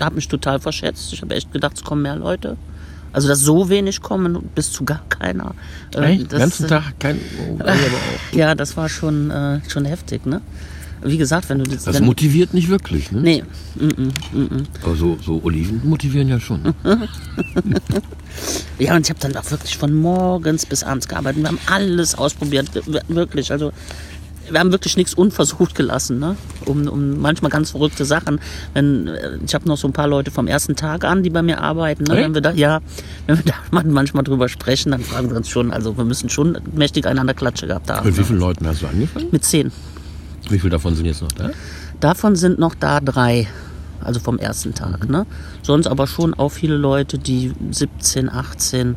habe mich total verschätzt. Ich habe echt gedacht, es kommen mehr Leute. Also, dass so wenig kommen, bis zu gar keiner. Äh, Echt? Den ganzen äh, Tag kein. Oh, auch. Ja, das war schon, äh, schon heftig, ne? Wie gesagt, wenn du das. Das motiviert nicht wirklich, ne? nee, mm, mm. Aber so, so Oliven motivieren ja schon. Ja, und ich habe dann auch wirklich von morgens bis abends gearbeitet. Wir haben alles ausprobiert, wir- wirklich. Also wir haben wirklich nichts unversucht gelassen, ne? Um, um manchmal ganz verrückte Sachen. Wenn äh, ich habe noch so ein paar Leute vom ersten Tag an, die bei mir arbeiten. Ne? Echt? Wenn wir da, ja, wenn wir da man- manchmal drüber sprechen, dann fragen wir uns schon. Also wir müssen schon mächtig einander Klatsche gehabt haben. Mit wie vielen Leuten hast du angefangen? Mit zehn. Wie viele davon sind jetzt noch da? Davon sind noch da drei, also vom ersten Tag. Ne? Sonst aber schon auch viele Leute, die 17, 18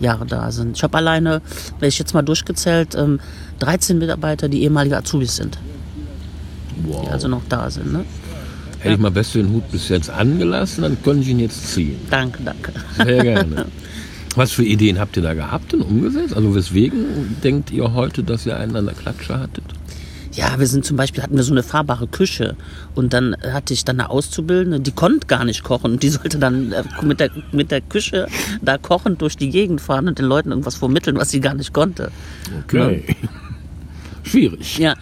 Jahre da sind. Ich habe alleine, wenn ich jetzt mal durchgezählt, ähm, 13 Mitarbeiter, die ehemalige Azubis sind, Wow. die also noch da sind. Ne? Hätte ich mal besser den Hut bis jetzt angelassen, dann könnte ich ihn jetzt ziehen. Danke, danke. Sehr gerne. Was für Ideen habt ihr da gehabt und umgesetzt? Also weswegen denkt ihr heute, dass ihr einen an der Klatsche hattet? Ja, wir sind zum Beispiel, hatten wir so eine fahrbare Küche und dann hatte ich dann eine Auszubildende, die konnte gar nicht kochen und die sollte dann äh, mit der, mit der Küche da kochend durch die Gegend fahren und den Leuten irgendwas vermitteln, was sie gar nicht konnte. Okay. Schwierig. Ja,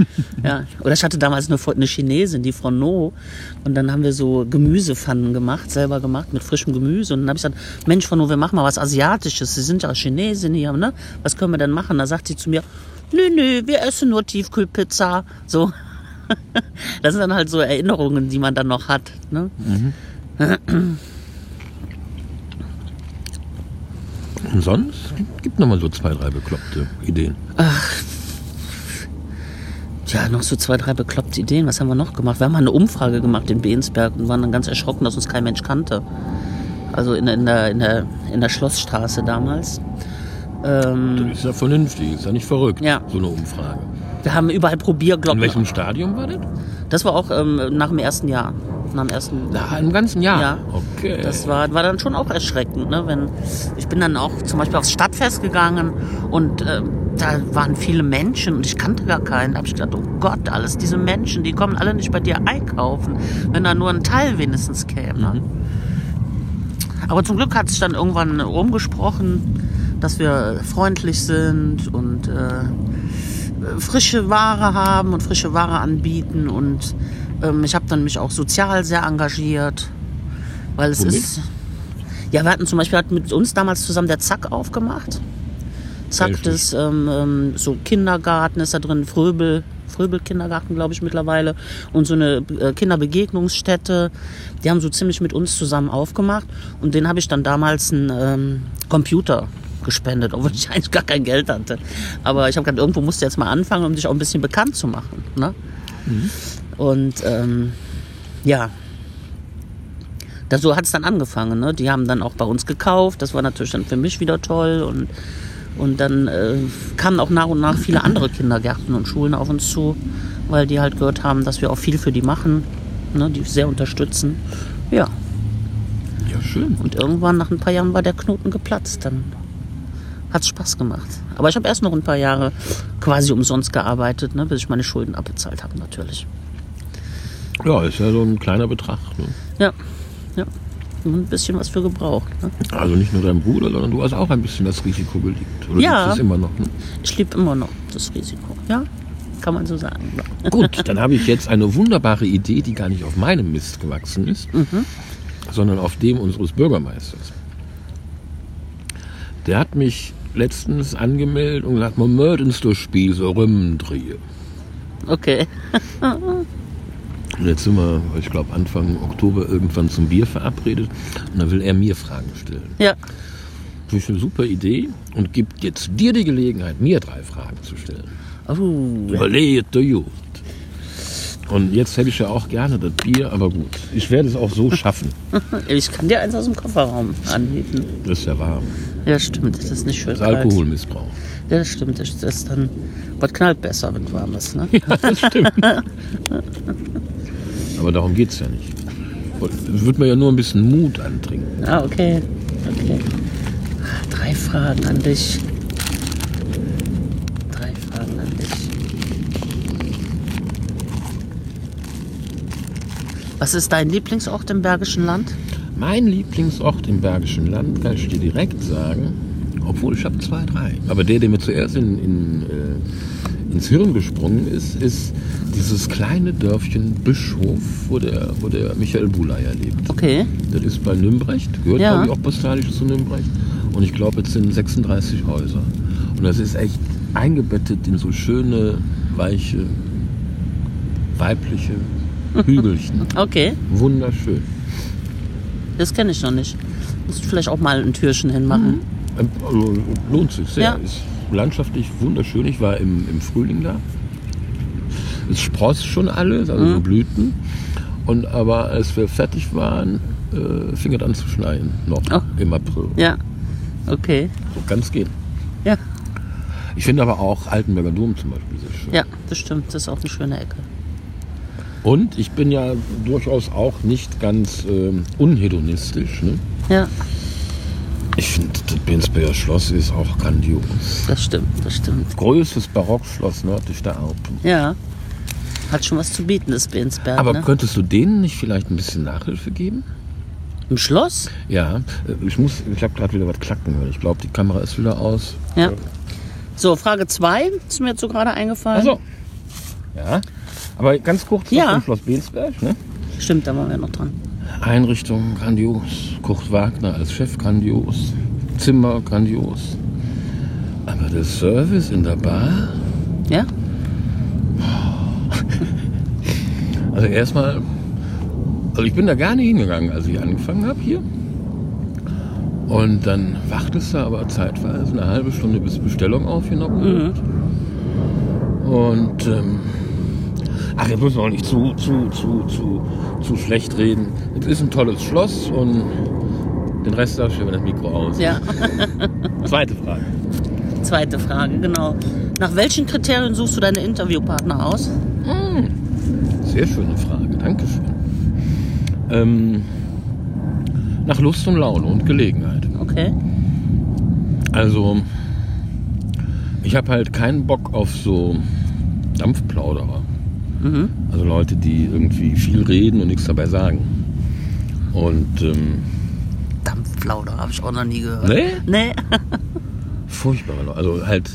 ja. Oder ich hatte damals eine, eine Chinesin, die Frau No. Und dann haben wir so Gemüsepfannen gemacht, selber gemacht, mit frischem Gemüse. Und dann habe ich gesagt, Mensch, Frau No, wir machen mal was Asiatisches. Sie sind ja Chinesin hier, ne? Was können wir denn machen? Da sagt sie zu mir, nö, nö, wir essen nur Tiefkühlpizza. So. Das sind dann halt so Erinnerungen, die man dann noch hat. Ne? Und sonst? Gibt noch mal so zwei, drei bekloppte Ideen. Ja, noch so zwei, drei bekloppte Ideen. Was haben wir noch gemacht? Wir haben mal eine Umfrage gemacht in Beensberg und waren dann ganz erschrocken, dass uns kein Mensch kannte. Also in, in, der, in, der, in der Schlossstraße damals. Ähm, Das ist ja vernünftig, ist ja nicht verrückt, Ja. so eine Umfrage. wir haben überall In Probierglocken. welchem Stadium war das? Das war auch ähm, nach dem ersten Jahr. Nach dem ersten Na, im ganzen Jahr. Ja. Okay. Das war, war dann schon auch erschreckend. Ne? Wenn, ich bin dann auch zum Beispiel aufs Stadtfest gegangen und äh, da waren viele Menschen und ich kannte gar keinen. Da habe ich gedacht, oh Gott, alles diese Menschen, die kommen alle nicht bei dir einkaufen, wenn da nur ein Teil wenigstens käme. Ne? Aber zum Glück hat sich dann irgendwann rumgesprochen, dass wir freundlich sind und äh, frische Ware haben und frische Ware anbieten und ähm, ich habe dann mich auch sozial sehr engagiert, weil es Womit? ist ja wir hatten zum Beispiel hat mit uns damals zusammen der Zack aufgemacht. Zack, das ähm, ähm, so Kindergarten ist da drin, Fröbel, Fröbel Kindergarten glaube ich mittlerweile und so eine äh, Kinderbegegnungsstätte. Die haben so ziemlich mit uns zusammen aufgemacht und den habe ich dann damals einen ähm, Computer gespendet, obwohl ich eigentlich gar kein Geld hatte. Aber ich habe gedacht, irgendwo musst du jetzt mal anfangen, um dich auch ein bisschen bekannt zu machen. Ne? Und ähm, ja, da, so hat es dann angefangen. Ne? Die haben dann auch bei uns gekauft. Das war natürlich dann für mich wieder toll. Und, und dann äh, kamen auch nach und nach viele andere Kindergärten und Schulen auf uns zu, weil die halt gehört haben, dass wir auch viel für die machen, ne? die sehr unterstützen. Ja, ja, schön. und irgendwann nach ein paar Jahren war der Knoten geplatzt. Dann hat es Spaß gemacht. Aber ich habe erst noch ein paar Jahre quasi umsonst gearbeitet, ne? bis ich meine Schulden abbezahlt habe natürlich. Ja, ist ja so ein kleiner Betrag. Ne? Ja, ja. Ein bisschen was für gebraucht. Ne? Also nicht nur dein Bruder, sondern du hast auch ein bisschen das Risiko gelegt. Oder Ja. es immer noch? Ne? Ich lebe immer noch das Risiko. Ja, kann man so sagen. Gut, dann habe ich jetzt eine wunderbare Idee, die gar nicht auf meinem Mist gewachsen ist, sondern auf dem unseres Bürgermeisters. Der hat mich letztens angemeldet und gesagt, man möchte ins Spiel so rumdrehen. Okay. Und jetzt sind wir, ich glaube, Anfang Oktober irgendwann zum Bier verabredet und da will er mir Fragen stellen. Ja, Das ist eine super Idee und gibt jetzt dir die Gelegenheit, mir drei Fragen zu stellen. oh, Überlegt du. Und jetzt hätte ich ja auch gerne das Bier, aber gut. Ich werde es auch so schaffen. ich kann dir eins aus dem Kofferraum anbieten. Das ist ja warm. Ja, stimmt. Das ist nicht schön Das kalt. Alkoholmissbrauch. Ja, das stimmt. Das ist dann, was knallt besser, wenn warm ist. Ne? Ja, das stimmt. aber darum geht es ja nicht. Wird mir ja nur ein bisschen Mut antrinken. Ah, okay. Okay. Drei Fragen an dich. Drei Fragen an dich. Was ist dein Lieblingsort im Bergischen Land? Mein Lieblingsort im Bergischen Land, kann ich dir direkt sagen, obwohl ich habe zwei, drei. Aber der, der mir zuerst in, in, äh, ins Hirn gesprungen ist, ist dieses kleine Dörfchen Bischof, wo der, wo der Michael Buleier lebt. Okay. Das ist bei Nürnberg, gehört Ja. glaube ich auch postalisch zu Nürnberg. Und ich glaube, es sind 36 Häuser. Und das ist echt eingebettet in so schöne, weiche, weibliche Hügelchen. Okay. Wunderschön. Das kenne ich noch nicht. Musst du vielleicht auch mal ein Türchen hinmachen. Ähm, Also, lohnt sich sehr. Ja. Ist landschaftlich wunderschön. Ich war im, im Frühling da. Es spross schon alles, also Mhm. so Blüten. Und aber als wir fertig waren, äh, fing es an zu schneien. Noch Oh. im April. Ja. Okay. So kann es gehen. Ja. Ich finde aber auch Altenberger Dom zum Beispiel sehr schön. Ja, das stimmt. Das ist auch eine schöne Ecke. Und ich bin ja durchaus auch nicht ganz ähm, unhedonistisch. Ne? Ja, Ich finde, das Bensberger Schloss ist auch grandios. das stimmt. Das stimmt. Größtes Barockschloss nördlich der Alpen. Ja. Hat schon was zu bieten, das Bensberg. Aber ne? könntest du denen nicht vielleicht ein bisschen Nachhilfe geben? Im Schloss? Ja, äh, ich muss, ich habe gerade wieder was klacken hören. Ich glaube, die Kamera ist wieder aus. Ja. So, Frage 2 ist mir jetzt so gerade eingefallen. Also, ja. Aber ganz kurz Ja. zum Schloss Bensberg. Ne? Stimmt, da waren wir noch dran. Einrichtung grandios. Kurt Wagner als Chef grandios. Zimmer grandios. Aber der Service in der Bar? Ja? Also erstmal, also ich bin da gar nicht hingegangen, als ich angefangen habe hier. Und dann wartest du aber zeitweise eine halbe Stunde, bis Bestellung aufgenommen wird. Und ähm, ach, jetzt müssen wir auch nicht zu, zu, zu, zu, zu schlecht reden. Es ist ein tolles Schloss und den Rest darf ich über das Mikro aus. Ja. Zweite Frage. Zweite Frage, genau. Nach welchen Kriterien suchst du deine Interviewpartner aus? Sehr schöne Frage, Dankeschön. Ähm, nach Lust und Laune und Gelegenheit. Okay. Also, ich habe halt keinen Bock auf so Dampfplauderer. Mhm. Also Leute, die irgendwie viel reden und nichts dabei sagen. Und ähm, Dampfplauder habe ich auch noch nie gehört. nee, Nee. furchtbare Leute. Also halt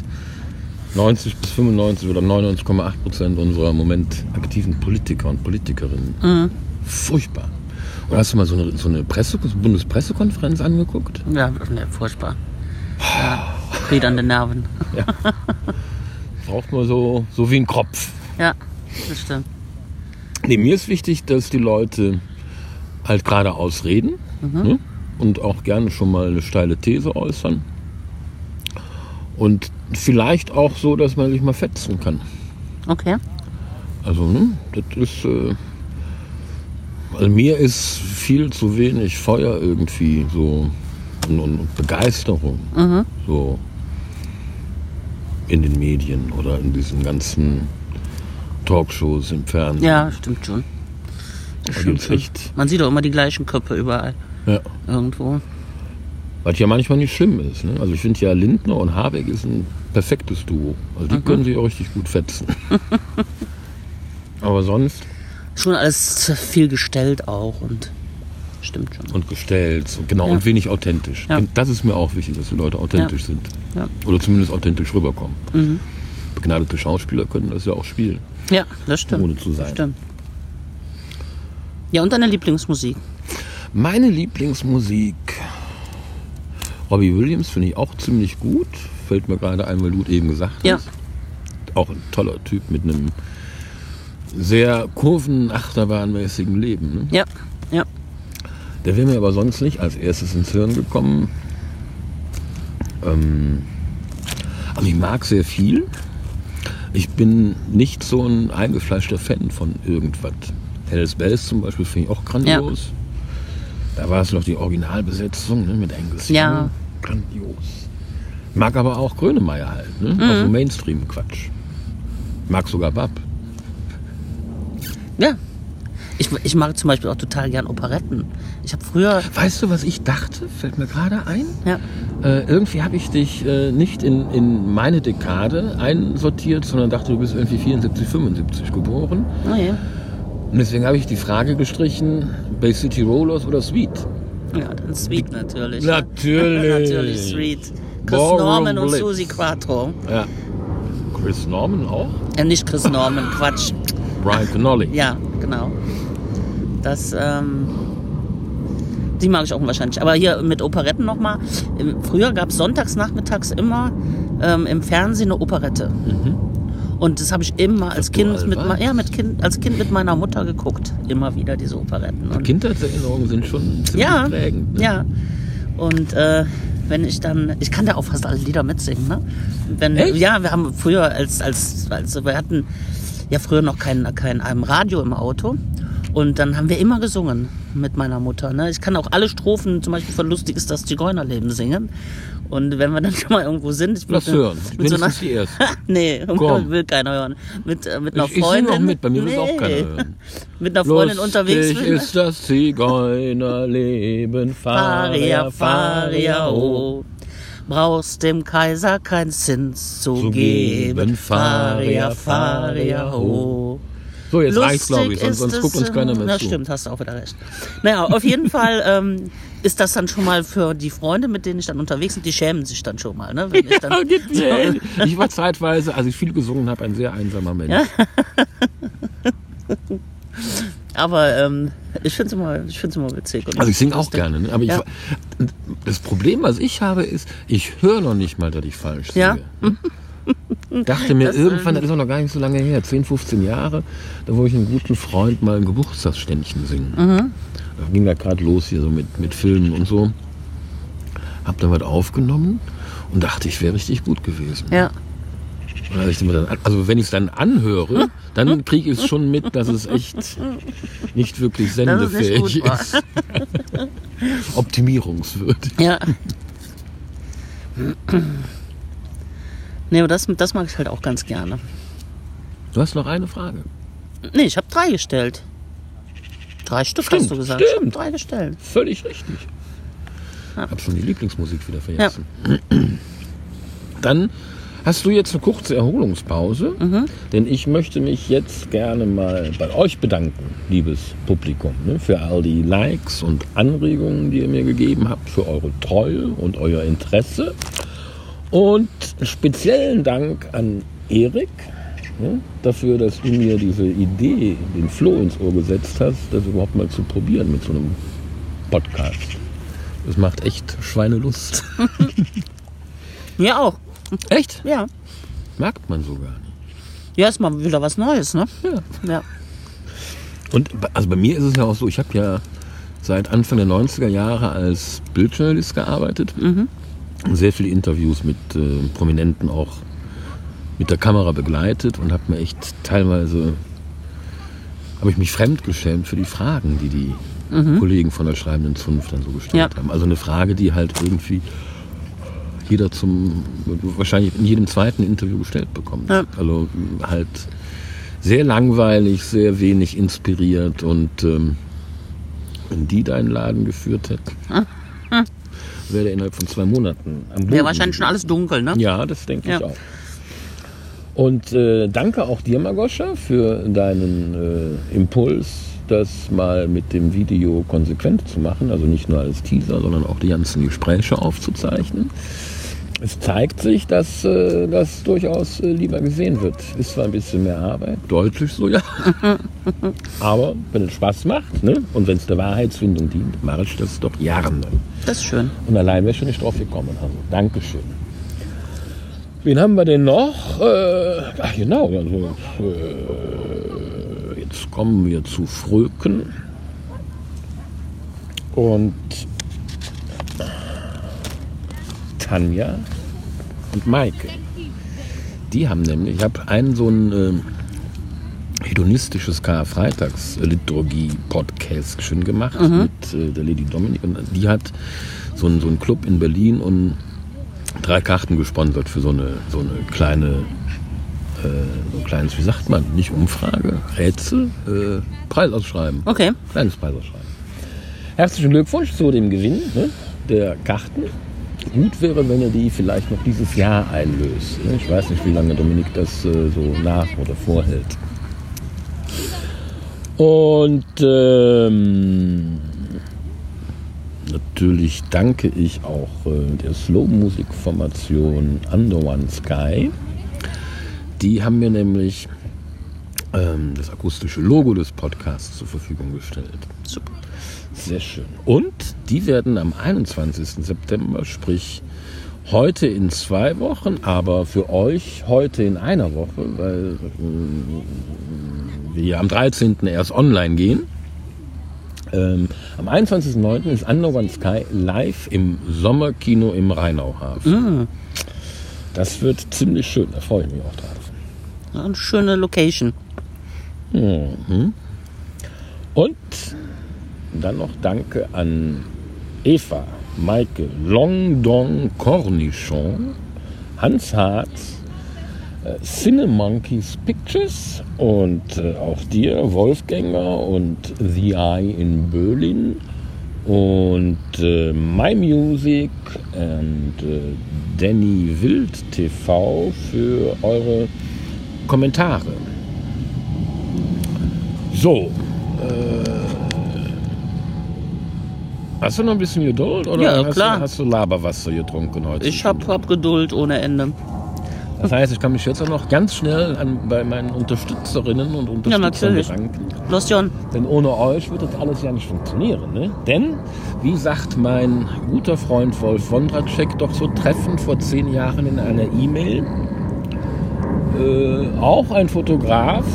90 bis 95 oder 99,8 Prozent unserer im Moment aktiven Politiker und Politikerinnen. Mhm. Furchtbar. Und hast du mal so eine, so eine Presse, Bundespressekonferenz angeguckt? Ja, nee, furchtbar. Ja. Geht an den Nerven. Braucht man so, so wie ein Kropf. Ja, das stimmt. Nee, mir ist wichtig, dass die Leute halt geradeaus reden ne? und auch gerne schon mal eine steile These äußern. Und vielleicht auch so, dass man sich mal fetzen kann. Okay. Also, ne, das ist. Äh, also mir ist viel zu wenig Feuer irgendwie so und, und Begeisterung so in den Medien oder in diesen ganzen Talkshows im Fernsehen. Ja, stimmt schon. Das Da stimmt schon. echt, Man sieht auch immer die gleichen Köpfe überall. ja. Irgendwo. Was ja manchmal nicht schlimm ist. Ne? Also ich finde ja Lindner und Habeck ist ein perfektes Duo. Also die können sich auch richtig gut fetzen. Aber sonst Schon alles viel gestellt auch und stimmt schon. und gestellt, so, genau, Ja. und wenig authentisch. Ja. Und Das ist mir auch wichtig, dass die Leute authentisch sind. Ja. Oder zumindest authentisch rüberkommen. Mhm. Begnadete Schauspieler können das ja auch spielen. Ja, das stimmt. Ohne zu sein. Das stimmt. Ja, und deine Lieblingsmusik? Meine Lieblingsmusik, Robbie Williams finde ich auch ziemlich gut. Fällt mir gerade ein, weil du eben gesagt Ja. hast. Auch ein toller Typ mit einem sehr kurvenachterbahnmäßigen Leben. Ne? Ja, ja. Der wäre mir aber sonst nicht als erstes ins Hirn gekommen. Ähm, also ich mag sehr viel. Ich bin nicht so ein eingefleischter Fan von irgendwas. Hells Bells zum Beispiel finde ich auch grandios. Da war es noch die Originalbesetzung ne, mit Angus Ja. Grandios. Mag aber auch Grönemeyer halt. Ne? Auch so Mainstream-Quatsch. Mag sogar Bab. Ja. Ich, ich mag zum Beispiel auch total gern Operetten. Ich habe früher. Weißt du, was ich dachte? Fällt mir gerade ein. Ja. Äh, irgendwie habe ich dich äh, nicht in, in meine Dekade einsortiert, sondern dachte, du bist irgendwie 74, 75 geboren. Oh ja. Und deswegen habe ich die Frage gestrichen, Bay City Rollers oder Sweet? Ja, dann Sweet natürlich. Natürlich. natürlich Sweet. Chris Ballroom Norman und Blitz. Susi Quattro. Ja. Chris Norman auch? Äh, nicht Chris Norman, Quatsch. Brian Connolly. Ja, genau. Das, ähm, die mag ich auch wahrscheinlich. Aber hier mit Operetten nochmal. Früher gab es sonntags nachmittags immer ähm, im Fernsehen eine Operette. Und das habe ich immer als Kind mit, ja, mit kind, als Kind mit meiner Mutter geguckt. Immer wieder diese Operetten. Und Kindheitserinnerungen sind schon ziemlich ja, prägend. Ne? ja. Und äh, wenn ich dann, ich kann da auch fast alle Lieder mitsingen, ne? Wenn, Echt? Ja, wir haben früher als, als, als wir hatten ja früher noch kein, kein ähm, Radio im Auto. Und dann haben wir immer gesungen mit meiner Mutter. Ne? Ich kann auch alle Strophen, zum Beispiel von Lustig ist das Zigeunerleben singen. Und wenn wir dann schon mal irgendwo sind, ich Lass hören. Mit so einer, die erste. nee, Komm. will keiner hören. Mit, äh, mit einer Ich, ich Freundin. auch mit, bei mir will es auch keiner Nee. hören. Mit einer Freundin Lustig unterwegs bin. ist das Zigeunerleben, Faria, Faria, oh. oh. Brauchst dem Kaiser kein Zins zu, Zu geben. Faria, Faria, Faria, oh. So, jetzt reicht's, glaube ich, sonst, sonst guckt uns keiner mehr Na, zu. stimmt, hast du auch wieder recht. Naja, auf jeden Fall ähm, ist das dann schon mal für die Freunde, mit denen ich dann unterwegs bin, die schämen sich dann schon mal. Ne? Wenn ich dann, Ja, mir ähnlich. Ich war zeitweise, als ich viel gesungen habe, ein sehr einsamer Mensch. aber ähm, ich finde es immer, ich find's immer witzig. Also ich singe auch gerne. Ne? Aber ich, Ja. das Problem, was ich habe, ist, ich höre noch nicht mal, dass ich falsch Ja. Dachte mir Das, irgendwann, ähm, das ist auch noch gar nicht so lange her, 10, 15 Jahre, da wollte ich einem guten Freund mal ein Geburtstagsständchen singen. Mhm. Da ging da gerade los hier so mit, mit Filmen und so. Hab dann was aufgenommen und dachte, ich wäre richtig gut gewesen. Ja. Dann, also wenn ich es dann anhöre, dann kriege ich es schon mit, dass es echt nicht wirklich sendefähig gut war. ist. Optimierungswürdig. Ja. Nee, aber das, das mag ich halt auch ganz gerne. Du hast noch eine Frage. Nee, ich habe drei gestellt. Drei Stück Stimmt, hast du gesagt. Ich stimmt. drei gestellt. Völlig richtig. Ja. Hab schon die Lieblingsmusik wieder vergessen. Dann hast du jetzt eine kurze Erholungspause, Mhm. denn ich möchte mich jetzt gerne mal bei euch bedanken, liebes Publikum, ne, für all die Likes und Anregungen, die ihr mir gegeben habt, für eure Treue und euer Interesse. Und speziellen Dank an Erik ne, dafür, dass du mir diese Idee, den Floh ins Ohr gesetzt hast, das überhaupt mal zu probieren mit so einem Podcast. Das macht echt Schweinelust. Mir auch. Echt? Ja. Merkt man so gar nicht. Ja, ist mal wieder was Neues, ne? Ja. Ja. Und also bei mir ist es ja auch so, ich habe ja seit Anfang der 90er Jahre als Bildjournalist gearbeitet. Sehr viele Interviews mit äh, Prominenten auch mit der Kamera begleitet und habe mir echt teilweise habe ich mich fremdgeschämt für die Fragen, die die Kollegen von der schreibenden Zunft dann so gestellt Ja. haben. Also eine Frage, die halt irgendwie jeder zum wahrscheinlich in jedem zweiten Interview gestellt bekommt. Ja. Also halt sehr langweilig, sehr wenig inspiriert und ähm, wenn die deinen Laden geführt hätten, wäre innerhalb von zwei Monaten am Boden. Wäre wahrscheinlich schon alles dunkel, ne? Ja, das denke ich Ja. auch. Und äh, danke auch dir, Magoscha, für deinen äh, Impuls, das mal mit dem Video konsequent zu machen. Also nicht nur als Teaser, sondern auch die ganzen Gespräche aufzuzeichnen. Es zeigt sich, dass äh, das durchaus äh, lieber gesehen wird. Ist zwar ein bisschen mehr Arbeit, deutlich so, ja. Aber wenn es Spaß macht ne? und wenn es der Wahrheitsfindung dient, mache ich das doch Jahren lang. Das ist schön. Und allein wäre ich schon nicht drauf gekommen. Also, Dankeschön. Wen haben wir denn noch? Äh, ach genau, also, äh, jetzt kommen wir zu Fröken. Und Tanja und Maike. Die haben nämlich, ich habe einen so ein ähm, hedonistisches Karfreitags-Liturgie-Podcast schön gemacht mit äh, der Lady Dominik. Und die hat so einen, so einen Club in Berlin und drei Karten gesponsert für so eine, so eine kleine, äh, so ein kleines, wie sagt man, nicht Umfrage, Rätsel, äh, Preisausschreiben. Okay. Kleines Preisausschreiben. Herzlichen Glückwunsch zu dem Gewinn ne, der Karten. Gut wäre, wenn ihr die vielleicht noch dieses Jahr einlöst. ne? Ich weiß nicht, wie lange Dominik das äh, so nach oder vorhält. Und ähm, natürlich danke ich auch äh, der Slow-Musik-Formation Under One Sky, Die haben mir nämlich ähm, das akustische Logo des Podcasts zur Verfügung gestellt. Super. Sehr schön. Und die werden am 21. September, sprich heute in zwei Wochen, aber für euch heute in einer Woche, weil äh, wir am 13. erst online gehen. Ähm, am 21.09. ist Under One Sky live im Sommerkino im Rheinauhafen. Das wird ziemlich schön, da freue ich mich auch drauf. Ja, eine schöne Location. Und dann noch Danke an Eva, Maike, Longdon Cornichon, Hans Harz, äh, Cinemonkeys Pictures und äh, auch dir, Wolfgänger und The Eye in Berlin und äh, My Music und äh, Danny Wild TV für eure Kommentare. So. Hast du noch ein bisschen Geduld oder Ja, hast, klar. Du, hast du Laberwasser getrunken heute? Ich hab, hab Geduld ohne Ende. Das heißt, ich kann mich jetzt auch noch ganz schnell an, bei meinen Unterstützerinnen und Unterstützern natürlich. bedanken. Los, John. Denn ohne euch wird das alles ja nicht funktionieren. Ne? Denn, wie sagt mein guter Freund Wolf Wondracek doch so treffend vor zehn Jahren in einer E-Mail, äh, auch ein Fotograf,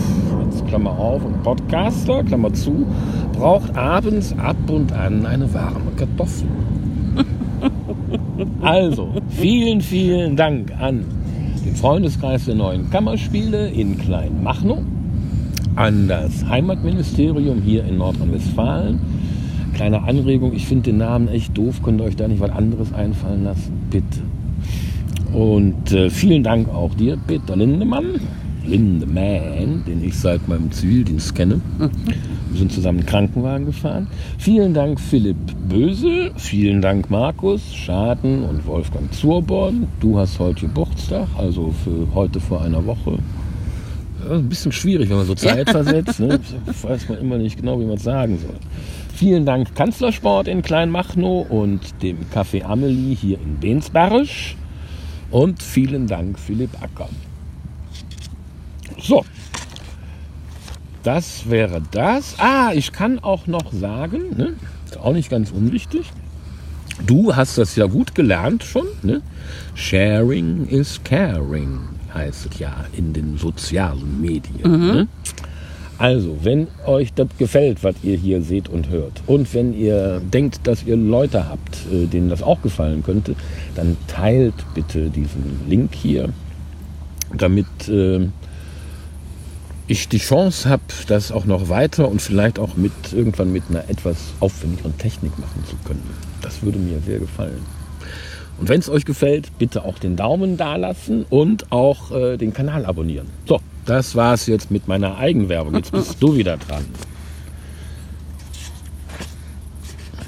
jetzt Klammer auf, und Podcaster, Klammer zu, braucht abends ab und an eine warme Kartoffel. Also, vielen, vielen Dank an den Freundeskreis der neuen Kammerspiele in Kleinmachnow, an das Heimatministerium hier in Nordrhein-Westfalen. Kleine Anregung, ich finde den Namen echt doof, könnt ihr euch da nicht was anderes einfallen lassen? Bitte. Und äh, vielen Dank auch dir, Peter Lindemann, Lindemann, den ich seit meinem Zivildienst kenne. Wir sind zusammen einen Krankenwagen gefahren. Vielen Dank Philipp Bösel, vielen Dank Markus Schaden und Wolfgang Zurborn. Du hast heute Geburtstag, also für heute vor einer Woche. Ja, ein bisschen schwierig, wenn man so Zeit versetzt. Ne? Weiß man immer nicht genau, wie man es sagen soll. Vielen Dank Kanzlersport in Kleinmachnow und dem Café Amelie hier in Bensberg. Und vielen Dank Philipp Acker. So, das wäre das. Ah, ich kann auch noch sagen, ne, ist auch nicht ganz unwichtig. Du hast das ja gut gelernt schon. Ne? Sharing is caring heißt es ja in den sozialen Medien. Ne? Also, wenn euch das gefällt, was ihr hier seht und hört, und wenn ihr denkt, dass ihr Leute habt, äh, denen das auch gefallen könnte, dann teilt bitte diesen Link hier, damit äh, ich die Chance habe, das auch noch weiter und vielleicht auch mit irgendwann mit einer etwas aufwendigeren Technik machen zu können. Das würde mir sehr gefallen. Und wenn es euch gefällt, bitte auch den Daumen da lassen und auch äh, den Kanal abonnieren. So, das war's jetzt mit meiner Eigenwerbung. Jetzt bist du wieder dran.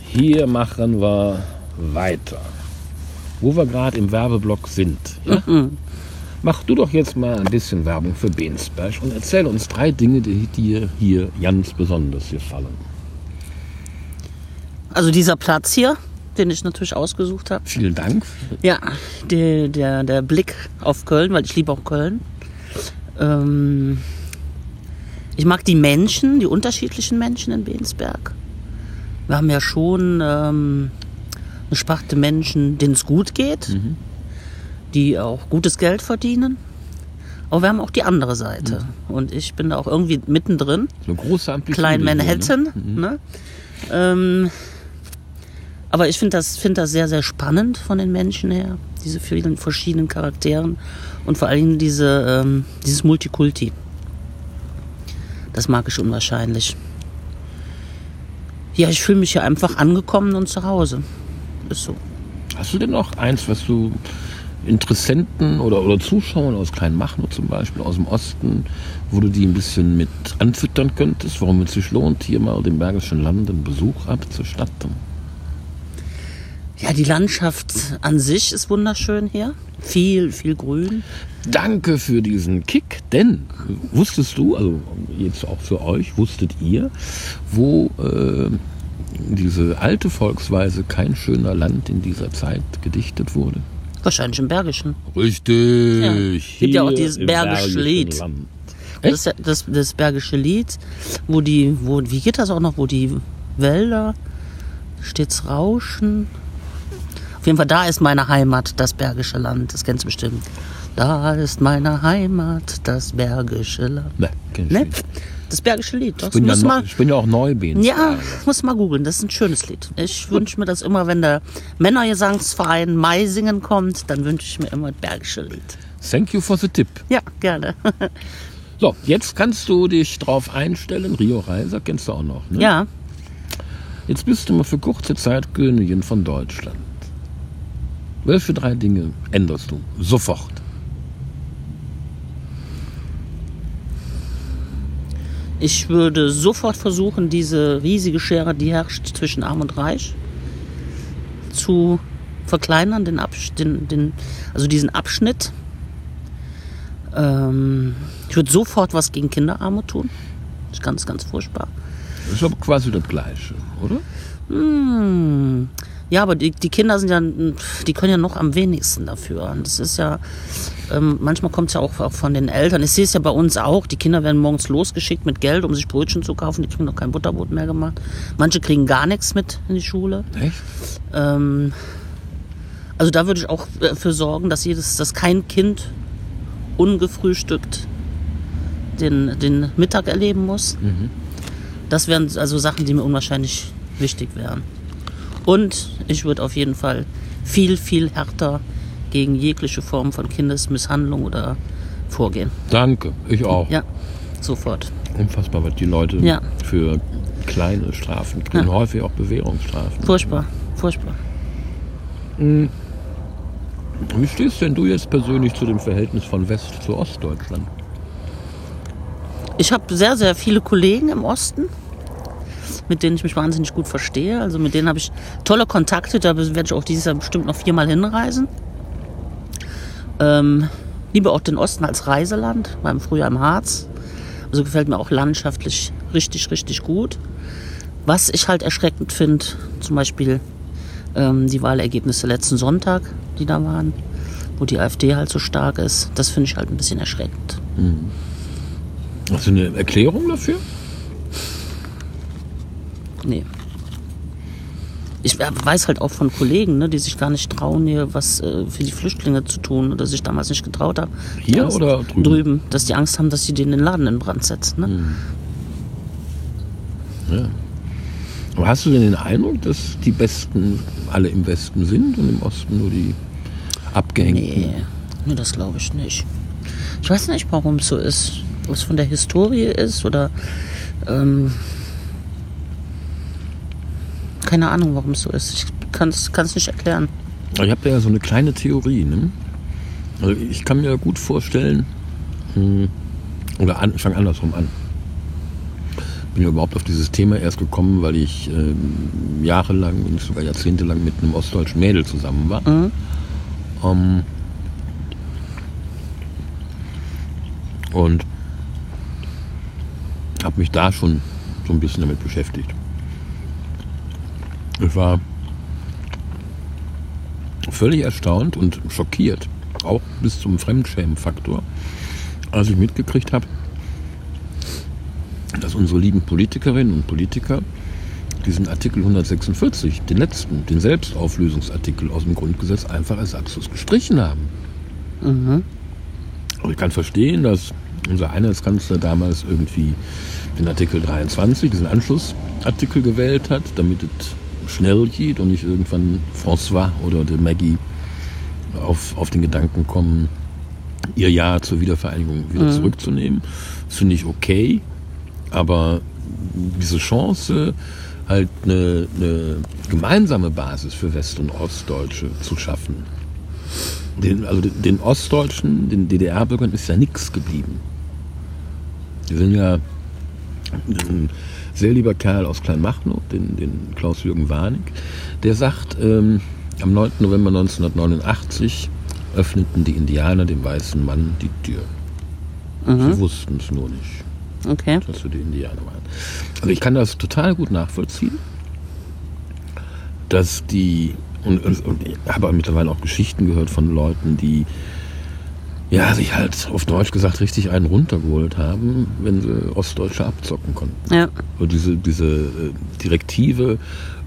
Hier machen wir weiter. Wo wir gerade im Werbeblock sind. Ja? Mach du doch jetzt mal ein bisschen Werbung für Bensberg und erzähl uns drei Dinge, die dir hier ganz besonders gefallen. Also dieser Platz hier, den ich natürlich ausgesucht habe. Vielen Dank. Ja, der, der, der Blick auf Köln, weil ich liebe auch Köln. Ähm, ich mag die Menschen, die unterschiedlichen Menschen in Bensberg. Wir haben ja schon ähm, eine Sparte Menschen, denen es gut geht, die auch gutes Geld verdienen. Aber wir haben auch die andere Seite. Und ich bin da auch irgendwie mittendrin. So große Amplitude. Klein Manhattan. Ne? Ähm, aber ich finde das, find das sehr, sehr spannend von den Menschen her, diese vielen verschiedenen Charakteren und vor allem diese, ähm, dieses Multikulti. Das mag ich unwahrscheinlich. Ja, ich fühle mich hier einfach angekommen und zu Hause. Ist so. Hast du denn noch eins, was du Interessenten oder, oder Zuschauern aus Kleinmachnow zum Beispiel, aus dem Osten, wo du die ein bisschen mit anfüttern könntest, warum es sich lohnt, hier mal dem Bergischen Land einen Besuch abzustatten? Ja, die Landschaft an sich ist wunderschön hier. Viel, viel Grün. Danke für diesen Kick, denn wusstest du, also jetzt auch für euch, wusstet ihr, wo äh, diese alte Volksweise kein schöner Land in dieser Zeit gedichtet wurde? Wahrscheinlich im Bergischen. Richtig. Gibt ja auch dieses Bergische Lied. Land. Das, ja das, das Bergische Lied, wo die, wo, wie geht das auch noch, wo die Wälder stets rauschen. Auf jeden Fall, da ist meine Heimat, das Bergische Land. Das kennst du bestimmt. Da ist meine Heimat, das Bergische Land. Ne, Das Bergische Lied. Das Ich bin, ja mal, ich bin ja auch Neubeen. ja, muss mal googeln. Das ist ein schönes Lied. Ich wünsche mir das immer, wenn der Männergesangsverein Mai singen kommt, dann wünsche ich mir immer das Bergische Lied. Thank you for the tip. Ja, gerne. So, jetzt kannst du dich drauf einstellen. Rio Reiser kennst du auch noch. Ne? Ja, Jetzt bist du mal für kurze Zeit Königin von Deutschland. Welche drei Dinge änderst du? Sofort. Ich würde sofort versuchen, diese riesige Schere, die herrscht zwischen Arm und Reich, zu verkleinern, den, Absch den, den, also diesen Abschnitt. Ähm, ich würde sofort was gegen Kinderarmut tun. Das ist ganz, ganz furchtbar. Das ist aber quasi das Gleiche, oder? Hm. Ja, aber die, die Kinder sind ja, die können ja noch am wenigsten dafür. Und das ist ja, ähm, manchmal kommt es ja auch, auch von den Eltern. Ich sehe es ja bei uns auch. Die Kinder werden morgens losgeschickt mit Geld, um sich Brötchen zu kaufen. Die kriegen noch kein Butterbrot mehr gemacht. Manche kriegen gar nichts mit in die Schule. Echt? Ähm, also da würde ich auch äh, für sorgen, dass jedes, dass kein Kind ungefrühstückt den, den Mittag erleben muss. Das wären also Sachen, die mir unwahrscheinlich wichtig wären. Und ich würde auf jeden Fall viel, viel härter gegen jegliche Form von Kindesmisshandlung oder vorgehen. Danke, ich auch. Ja, sofort. Unfassbar, was die Leute Ja. für kleine Strafen kriegen. Ja. Häufig auch Bewährungsstrafen. Furchtbar, furchtbar. Wie stehst denn du jetzt persönlich zu dem Verhältnis von West- zu Ostdeutschland? Ich habe sehr, sehr viele Kollegen im Osten, mit denen ich mich wahnsinnig gut verstehe. Also mit denen habe ich tolle Kontakte. Da werde ich auch dieses Jahr bestimmt noch viermal hinreisen. Ähm, liebe auch den Osten als Reiseland, beim Frühjahr im Harz. Also gefällt mir auch landschaftlich richtig, richtig gut. Was ich halt erschreckend finde, zum Beispiel ähm, die Wahlergebnisse letzten Sonntag, die da waren, wo die AfD halt so stark ist, das finde ich halt ein bisschen erschreckend. Hast du eine Erklärung dafür? Nee. Ich weiß halt auch von Kollegen, ne, die sich gar nicht trauen, hier was äh, für die Flüchtlinge zu tun oder sich damals nicht getraut haben. Hier Angst, oder drüben? drüben? Dass die Angst haben, dass sie den Laden in Brand setzen. Ne? Ja. Aber hast du denn den Eindruck, dass die Besten alle im Westen sind und im Osten nur die Abgehängten? Nee, nee, das glaube ich nicht. Ich weiß nicht, warum es so ist. Ob es von der Historie ist oder. Ähm, keine Ahnung, warum es so ist. Ich kann es nicht erklären. Ich habe da ja so eine kleine Theorie. Ne? Also ich kann mir gut vorstellen, hm, oder an, ich fange andersrum an. Bin ja überhaupt auf dieses Thema erst gekommen, weil ich ähm, jahrelang, wenn nicht sogar jahrzehntelang mit einem ostdeutschen Mädel zusammen war. Mhm. Ähm, und habe mich da schon so ein bisschen damit beschäftigt. Ich war völlig erstaunt und schockiert, auch bis zum Fremdschämen-Faktor, als ich mitgekriegt habe, dass unsere lieben Politikerinnen und Politiker diesen Artikel 146, den letzten, den Selbstauflösungsartikel aus dem Grundgesetz, einfach ersatzlos gestrichen haben. Aber ich kann verstehen, dass unser Einheitskanzler damals irgendwie den Artikel 23, diesen Anschlussartikel gewählt hat, damit es schnell geht und nicht irgendwann François oder der Maggie auf, auf den Gedanken kommen, ihr Ja zur Wiedervereinigung wieder zurückzunehmen. Das finde ich okay, aber diese Chance, halt eine, eine gemeinsame Basis für West- und Ostdeutsche zu schaffen, den, also den- Ostdeutschen, den DDR-Bürgern ist ja nichts geblieben. Die sind ja sehr lieber Kerl aus Kleinmachnow, den, den Klaus-Jürgen Warnig, der sagt, ähm, am 9. November 1989 öffneten die Indianer dem weißen Mann die Tür. Sie wussten es nur nicht Okay. dass wir die Indianer waren. Also ich kann das total gut nachvollziehen, dass die Und, und, und ich habe mittlerweile auch Geschichten gehört von Leuten, die ja, sich halt auf Deutsch gesagt richtig einen runtergeholt haben, wenn sie Ostdeutsche abzocken konnten. Ja. Und diese, diese äh, direktive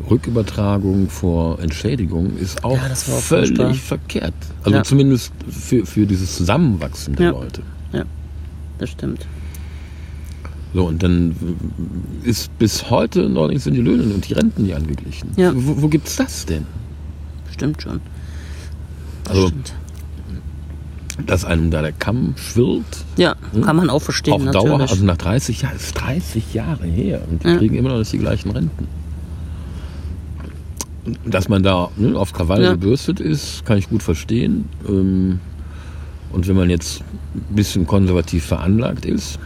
Rückübertragung vor Entschädigung ist auch Ja, das war auch völlig furchtbar. verkehrt. Also Ja. zumindest für, für dieses Zusammenwachsen der Ja. Leute. Ja, das stimmt. So, und dann ist bis heute noch nicht sind die Löhne und die Renten nicht angeglichen. Ja. Wo, wo gibt's das denn? Stimmt schon. Das Also, stimmt. Dass einem da der Kamm schwirrt, Ja, kann man auch verstehen, auf natürlich. Dauer, also nach 30 Jahren, ist 30 Jahre her und die Ja. kriegen immer noch nicht die gleichen Renten. Dass man da ne, auf Krawall Ja. gebürstet ist, kann ich gut verstehen. Ähm, Und wenn man jetzt ein bisschen konservativ veranlagt ist,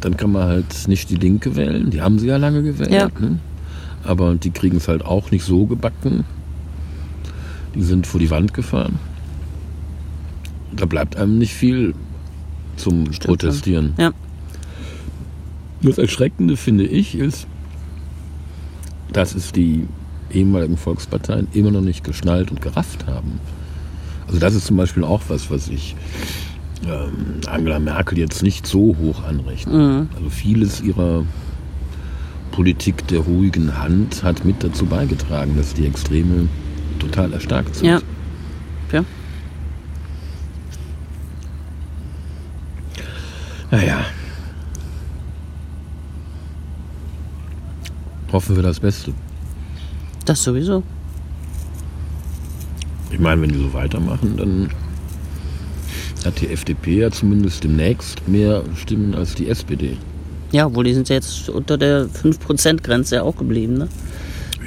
dann kann man halt nicht die Linke wählen. Die haben sie ja lange gewählt. Ja. Ne? Aber die kriegen es halt auch nicht so gebacken. Die sind vor die Wand gefahren. Da bleibt einem nicht viel zum Stimmt Protestieren. Ja. Das Erschreckende, finde ich, ist, dass es die ehemaligen Volksparteien immer noch nicht geschnallt und gerafft haben. Also das ist zum Beispiel auch was, was ich ähm, Angela Merkel jetzt nicht so hoch anrechne. Mhm. Also vieles ihrer Politik der ruhigen Hand hat mit dazu beigetragen, dass die Extreme total erstarkt sind. Ja. Naja. Hoffen wir das Beste. Das sowieso. Ich meine, wenn die so weitermachen, dann hat die FDP ja zumindest demnächst mehr Stimmen als die SPD. Ja, obwohl die sind ja jetzt unter der 5%-Grenze ja auch geblieben, ne?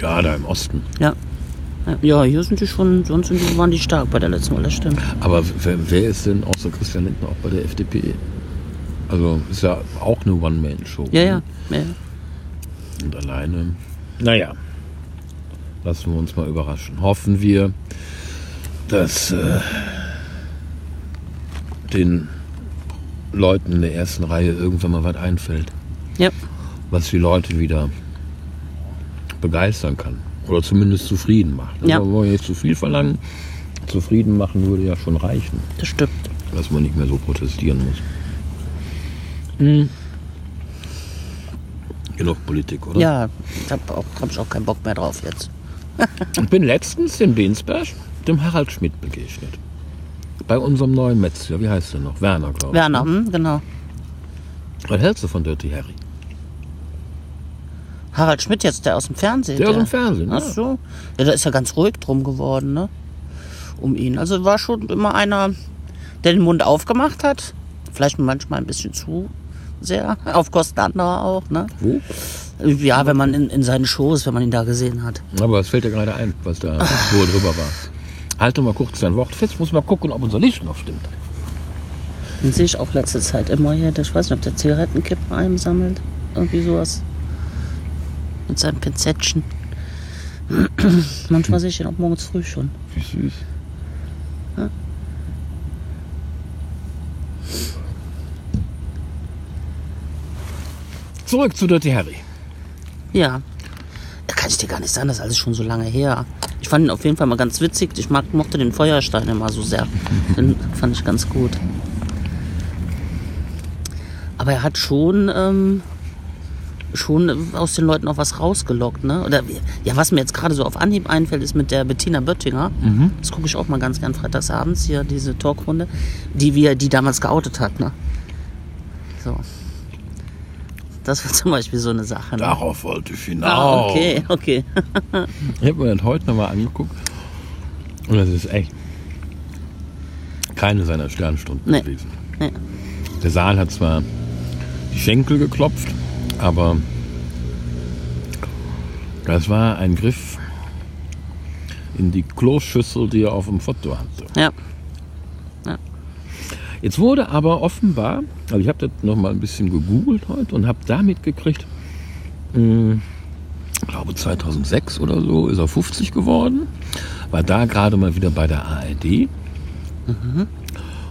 Ja, da im Osten. Ja. Ja, hier sind die schon, sonst sind die, waren die stark bei der letzten Wahl, das stimmt. Aber wer, wer ist denn außer Christian Lindner auch bei der FDP? Also ist ja auch eine One-Man-Show. Ja, ja. ja. ja. Und alleine. Naja. Lassen wir uns mal überraschen. Hoffen wir, dass äh, den Leuten in der ersten Reihe irgendwann mal was einfällt, Ja, was die Leute wieder begeistern kann. Oder zumindest zufrieden macht. Also Ja. Wir wollen nicht zu viel verlangen. Zufrieden machen würde ja schon reichen, das stimmt. dass man nicht mehr so protestieren muss. Hm. Genug Politik, oder? Ja, ich habe auch, hab ich auch keinen Bock mehr drauf jetzt. Ich bin letztens in Bensberg dem Harald Schmidt begegnet. Bei unserem neuen Metzger, wie heißt der noch? Werner, glaube ich. Werner, hm, genau. Was hältst du von Dirty Harry? Harald Schmidt jetzt, der aus dem Fernsehen. Der aus dem Fernsehen, Ach ja. so. Ja, da ist ja ganz ruhig drum geworden, ne? Um ihn. Also war schon immer einer, der den Mund aufgemacht hat. Vielleicht manchmal ein bisschen zu sehr. Auf Kosten anderer auch, ne? Wo? Ja, wenn man in, in seinen Shows, wenn man ihn da gesehen hat. Aber es fällt dir gerade ein, was da wo er drüber war. Halte mal kurz dein Wort fest, muss mal gucken, ob unser Licht noch stimmt. Den sehe ich auch letzte Zeit immer hier. Ich weiß nicht, ob der Zigarettenkippen einsammelt. Irgendwie sowas. Mit seinem Pinzettchen. Manchmal sehe ich ihn auch morgens früh schon. Wie süß. Zurück zu Dirty Harry. Ja. Da kann ich dir gar nicht sagen, das ist alles schon so lange her. Ich fand ihn auf jeden Fall mal ganz witzig. Ich mag, mochte den Feuerstein immer so sehr. Den fand ich ganz gut. Aber er hat schon, ähm, schon aus den Leuten auch was rausgelockt, ne? Oder ja, was mir jetzt gerade so auf Anhieb einfällt, ist mit der Bettina Böttinger. Das gucke ich auch mal ganz gern freitagsabends hier, diese Talkrunde, die wir, die damals geoutet hat, ne? So. Das war zum Beispiel so eine Sache. Ne? Darauf wollte ich hinaus. Ah, okay, okay. Ich habe mir das heute nochmal angeguckt. Und das ist echt keine seiner Sternstunden Nee. gewesen. Nee. Der Saal hat zwar die Schenkel geklopft, aber das war ein Griff in die Kloschüssel, die er auf dem Foto hatte. Ja, Jetzt wurde aber offenbar, also ich habe das noch mal ein bisschen gegoogelt heute und habe da mitgekriegt, mh, ich glaube 2006 oder so ist er 50 geworden, war da gerade mal wieder bei der ARD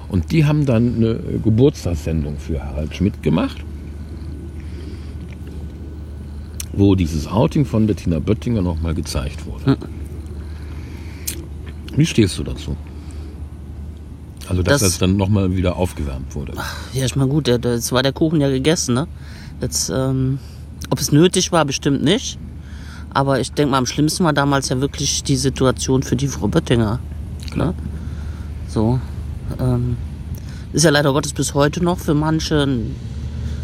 und die haben dann eine Geburtstagssendung für Harald Schmidt gemacht, wo dieses Outing von Bettina Böttinger noch mal gezeigt wurde. Wie stehst du dazu? Also, dass Das- das, dann nochmal wieder aufgewärmt wurde. Ja, ich meine, gut, jetzt war der Kuchen ja gegessen, ne? Jetzt, ähm, ob es nötig war, bestimmt nicht. Aber ich denke mal, am schlimmsten war damals ja wirklich die Situation für die Frau Böttinger. Ne? So. Ähm, ist ja leider Gottes bis heute noch für manche ein,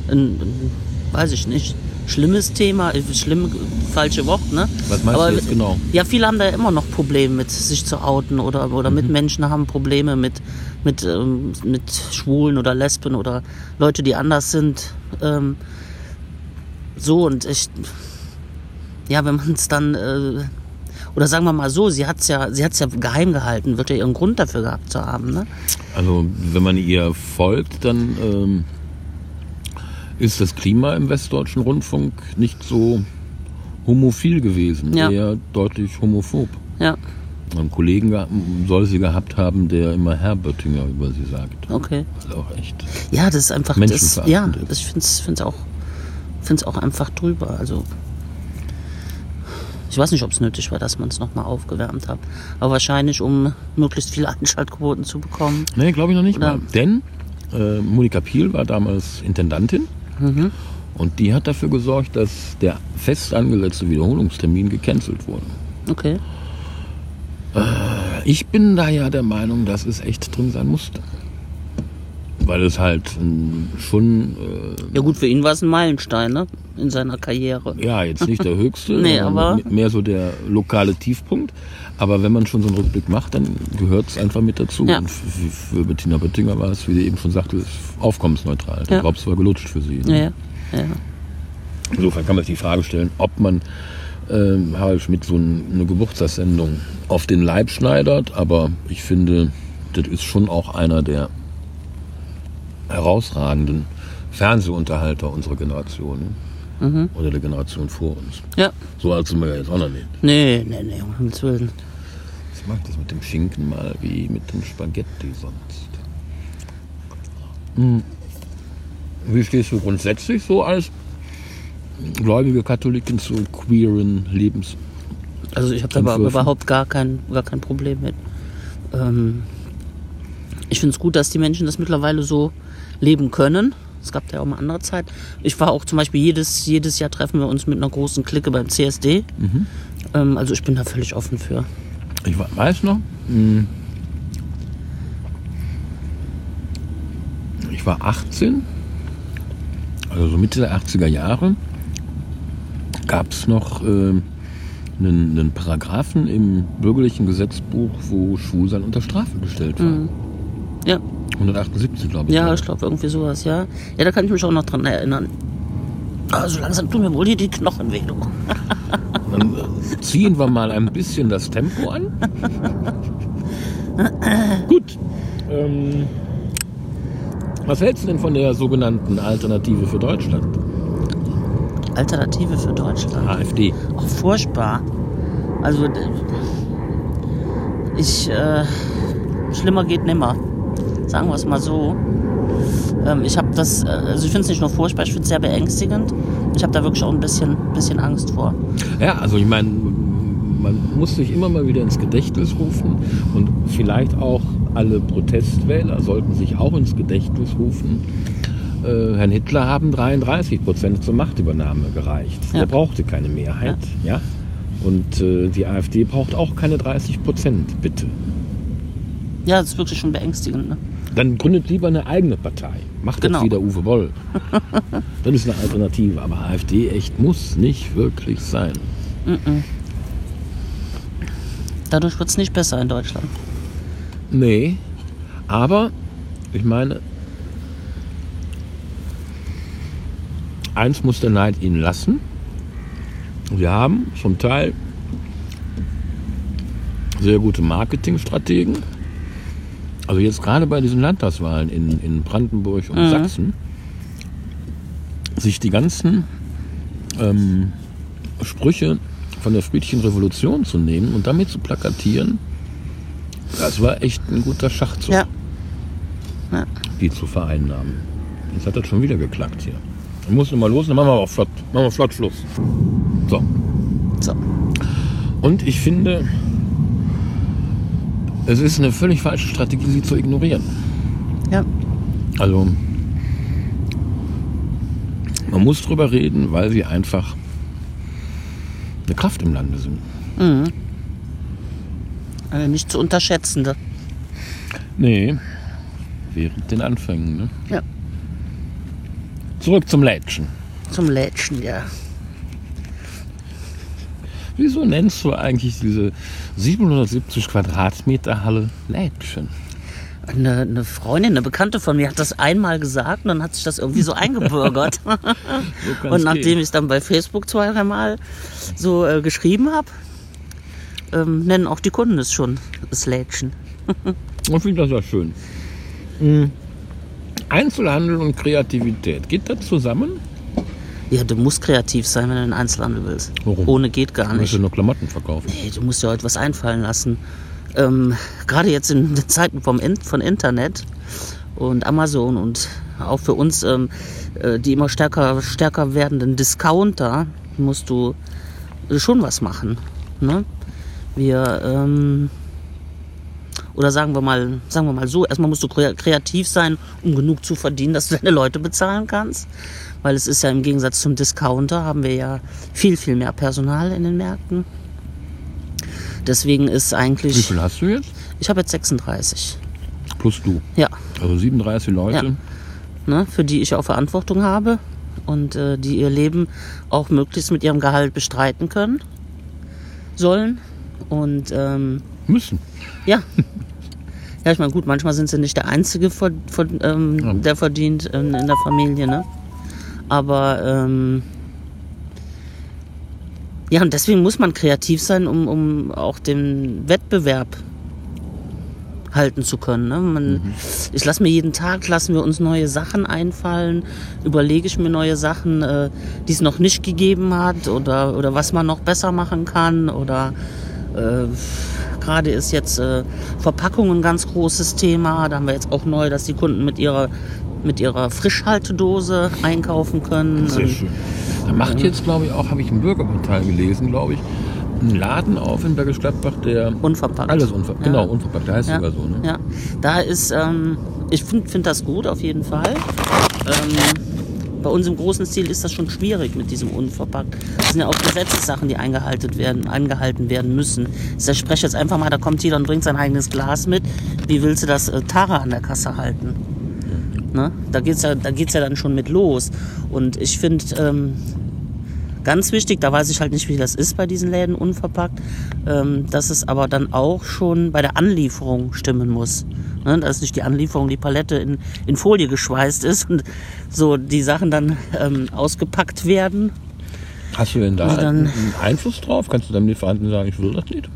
ein, ein weiß ich nicht, schlimmes Thema, äh, schlimm, falsche Wort, ne? Was meinst du jetzt genau? Ja, viele haben da immer noch Probleme mit sich zu outen oder, oder Mhm. Mitmenschen haben Probleme mit, mit, ähm, mit Schwulen oder Lesben oder Leute, die anders sind. Ähm, so und ich, ja, wenn man es dann, äh, oder sagen wir mal so, sie hat es ja, sie hat's ja geheim gehalten, wird ja ihren Grund dafür gehabt zu haben, ne? Also, wenn man ihr folgt, dann ähm, ist das Klima im Westdeutschen Rundfunk nicht so homophil gewesen, Ja. eher deutlich homophob. Ja, Ein Kollegen soll sie gehabt haben, der immer Herr Böttinger über sie sagt. okay. Also auch echt. Ja, das ist einfach das, ja, das, ich finde es auch, find's auch einfach drüber. Also ich weiß nicht, ob es nötig war, dass man es nochmal aufgewärmt hat. Aber wahrscheinlich, um möglichst viele Einschaltquoten zu bekommen. Nee, glaube ich noch nicht mal. Denn äh, Monika Piel war damals Intendantin Mhm. und die hat dafür gesorgt, dass der fest angesetzte Wiederholungstermin gecancelt wurde. Okay. Ich bin da ja der Meinung, dass es echt drin sein musste. Weil es halt ähm, schon, Ja gut, für ihn war es ein Meilenstein, ne? In seiner Karriere. äh, ja, jetzt nicht der höchste, Nee, aber- mehr so der lokale Tiefpunkt. Aber wenn man schon so einen Rückblick macht, dann gehört es einfach mit dazu. Ja. Und f- f- für Bettina Böttinger war es, wie du eben schon sagte, aufkommensneutral. Der Ja. Drops war gelutscht für sie. Ja, ja. ja. Insofern kann man sich die Frage stellen, ob man ähm, Harald Schmidt so ein, eine Geburtstagssendung auf den Leib schneidert. Aber ich finde, das ist schon auch einer der herausragenden Fernsehunterhalter unserer Generation. Mhm. Oder der Generation vor uns. Ja. So alt sind wir ja jetzt auch noch nicht. Nee, nee, nee, um Himmels Willen. Ich mag das mit dem Schinken mal wie mit dem Spaghetti sonst. Hm. Wie stehst du grundsätzlich so als gläubige Katholikin zu queeren Lebens... Also ich habe da aber überhaupt gar kein, gar kein Problem mit. Ähm, ich finde es gut, dass die Menschen das mittlerweile so leben können. Es gab ja auch mal andere Zeit. Ich war auch zum Beispiel jedes, jedes Jahr treffen wir uns mit einer großen Clique beim CSD. Ähm, also ich bin da völlig offen für. Ich we- weiß noch, hm, ich war 18, also so Mitte der 80er Jahre, gab es noch ähm, einen, einen Paragraphen im bürgerlichen Gesetzbuch, wo Schwulsein unter Strafe gestellt war. Ja, 178, glaube ich. ja, ich glaube irgendwie sowas, ja. Ja, da kann ich mich auch noch dran erinnern. Also langsam tun mir wohl hier die Knochen weh, du. Dann äh, ziehen wir mal ein bisschen das Tempo an. Gut. Ähm, was hältst du denn von der sogenannten Alternative für Deutschland? Alternative für Deutschland. AfD. Auch furchtbar. Also ich äh, schlimmer geht nimmer. Sagen wir es mal so. Ähm, ich habe das, äh, also ich finde es nicht nur furchtbar, ich finde es sehr beängstigend. Ich habe da wirklich auch ein bisschen, bisschen Angst vor. Ja, also ich meine, man muss sich immer mal wieder ins Gedächtnis rufen und vielleicht auch alle Protestwähler sollten sich auch ins Gedächtnis rufen. Äh, Herrn Hitler haben 33 Prozent zur Machtübernahme gereicht. Ja. Er brauchte keine Mehrheit, ja. Und äh, die AfD braucht auch keine 30 Prozent, bitte. Ja, das ist wirklich schon beängstigend. Ne? Dann gründet lieber eine eigene Partei. Macht Genau. jetzt wieder Uwe Boll. das ist eine Alternative. Aber AfD echt muss nicht wirklich sein. Dadurch wird es nicht besser in Deutschland. Nee, aber ich meine, eins muss der Neid ihnen lassen. Wir haben zum Teil sehr gute Marketingstrategen. Also jetzt gerade bei diesen Landtagswahlen in, in Brandenburg und Mhm. Sachsen, sich die ganzen ähm, Sprüche von der friedlichen Revolution zu nehmen und damit zu plakatieren, das war echt ein guter Schachzug, Ja. ja. die zu vereinnahmen. Jetzt hat das schon wieder geklackt hier. Wir müssen mal los, dann machen wir auch flott, machen wir flott Schluss. So. So. Und ich finde, es ist eine völlig falsche Strategie, sie zu ignorieren. Ja. Also man muss drüber reden, weil sie einfach eine Kraft im Lande sind. Eine nicht zu unterschätzende. Nee, während den Anfängen. Ne? Ja. Zurück zum Lädchen. Zum Lädchen, ja. Wieso nennst du eigentlich diese 770 Quadratmeter Halle Lädchen? Eine, eine Freundin, eine Bekannte von mir hat das einmal gesagt und dann hat sich das irgendwie so eingebürgert. So und nachdem gehen. ich es dann bei Facebook zwei, dreimal so äh, geschrieben habe, ähm, nennen auch die Kunden es schon das Lädchen. Ich finde das ja schön. Mhm. Einzelhandel und Kreativität, geht das zusammen? Ja, du musst kreativ sein, wenn du in den Einzelhandel willst. Warum? Ohne geht gar Du musst nicht. ja nur Klamotten verkaufen. Nee, du musst dir heute was einfallen lassen. Ähm, Gerade jetzt in den Zeiten vom In von Internet und Amazon und auch für uns ähm, äh, die immer stärker, stärker werdenden Discounter musst du schon was machen. Ne? Wir ähm, oder sagen wir mal, sagen wir mal so, erstmal musst du kre- kreativ sein, um genug zu verdienen, dass du deine Leute bezahlen kannst. Weil es ist ja im Gegensatz zum Discounter haben wir ja viel, viel mehr Personal in den Märkten. Deswegen ist Wie eigentlich, viel hast du jetzt? ich habe jetzt 36. Plus du. Ja, Also 37 Leute. Ja. ne, für die ich auch Verantwortung habe und äh, die ihr Leben auch möglichst mit ihrem Gehalt bestreiten können sollen. Und ähm, Müssen. ja. Ja, ich meine, gut, manchmal sind sie nicht der Einzige, von, von, ähm, Ja. der verdient in, in der Familie, ne? Aber ähm, ja, und deswegen muss man kreativ sein, um, um auch den Wettbewerb halten zu können. Ne? Man, Ich lasse mir jeden Tag, lassen wir uns neue Sachen einfallen, überlege ich mir neue Sachen, äh, die es noch nicht gegeben hat oder, oder was man noch besser machen kann oder äh, Gerade ist jetzt äh, Verpackung ein ganz großes Thema. Da haben wir jetzt auch neu, dass die Kunden mit ihrer, mit ihrer Frischhaltedose einkaufen können. Sehr schön. Da macht jetzt, glaube ich, auch, habe ich im Bürgerportal gelesen, glaube ich, einen Laden auf in Bergisch Gladbach, der Unverpackt. alles unverpackt, Ja. genau, unverpackt, der heißt Ja. sogar so, ne? Ja, da ist, ähm, ich finde find das gut auf jeden Fall. Ähm, bei uns im großen Stil ist das schon schwierig mit diesem Unverpackt. Das sind ja auch Gesetzessachen, die eingehalten werden, eingehalten werden müssen. Ich spreche jetzt einfach mal, da kommt jeder und bringt sein eigenes Glas mit. Wie willst du das äh, Tara an der Kasse halten? Ne? Da geht es ja, da ja dann schon mit los. Und ich finde, ähm, Ganz wichtig, da weiß ich halt nicht, wie das ist bei diesen Läden unverpackt, ähm, dass es aber dann auch schon bei der Anlieferung stimmen muss. Ne? Dass nicht die Anlieferung, die Palette in, in Folie geschweißt ist und so die Sachen dann ähm, ausgepackt werden. Hast du denn da Und dann- einen Einfluss drauf? Kannst du deinem Lieferanten sagen, ich will das nicht?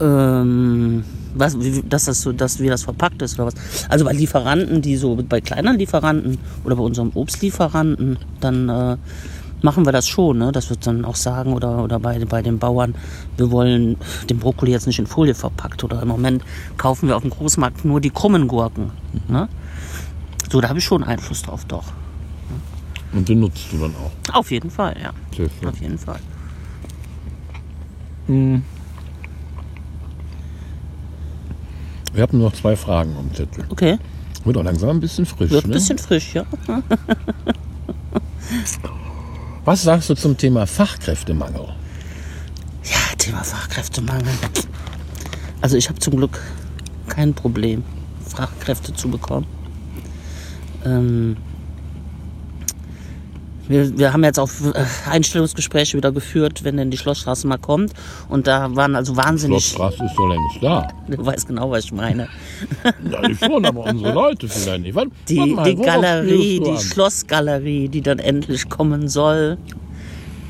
Ähm, was, wie, dass das so, dass wie das verpackt ist oder was. Also bei Lieferanten, die so bei kleinen Lieferanten oder bei unserem Obstlieferanten, dann äh, machen wir das schon, ne? Das wird dann auch sagen oder oder bei bei den Bauern, wir wollen den Brokkoli jetzt nicht in Folie verpackt oder im Moment kaufen wir auf dem Großmarkt nur die krummen Gurken, ne? So, da habe ich schon Einfluss drauf, doch. Und den nutzt du dann auch. Auf jeden Fall, ja. Sehr schön. Auf jeden Fall. Wir haben nur noch zwei Fragen am Zettel. Okay. Wird auch langsam ein bisschen frisch. Wird ein ne? bisschen frisch, ja. Was sagst du zum Thema Fachkräftemangel? Ja, Thema Fachkräftemangel. Also ich habe zum Glück kein Problem, Fachkräfte zu bekommen. Ähm, wir, wir haben jetzt auch äh, Einstellungsgespräche wieder geführt, wenn denn die Schlossstraße mal kommt. Und da waren also wahnsinnig. Schlossstraße ist doch längst da. Du weißt genau, was ich meine. Ja, ich schon, aber unsere Leute vielleicht nicht. Warte, Die, warte mal, die Galerie, die an? Schlossgalerie, die dann endlich kommen soll.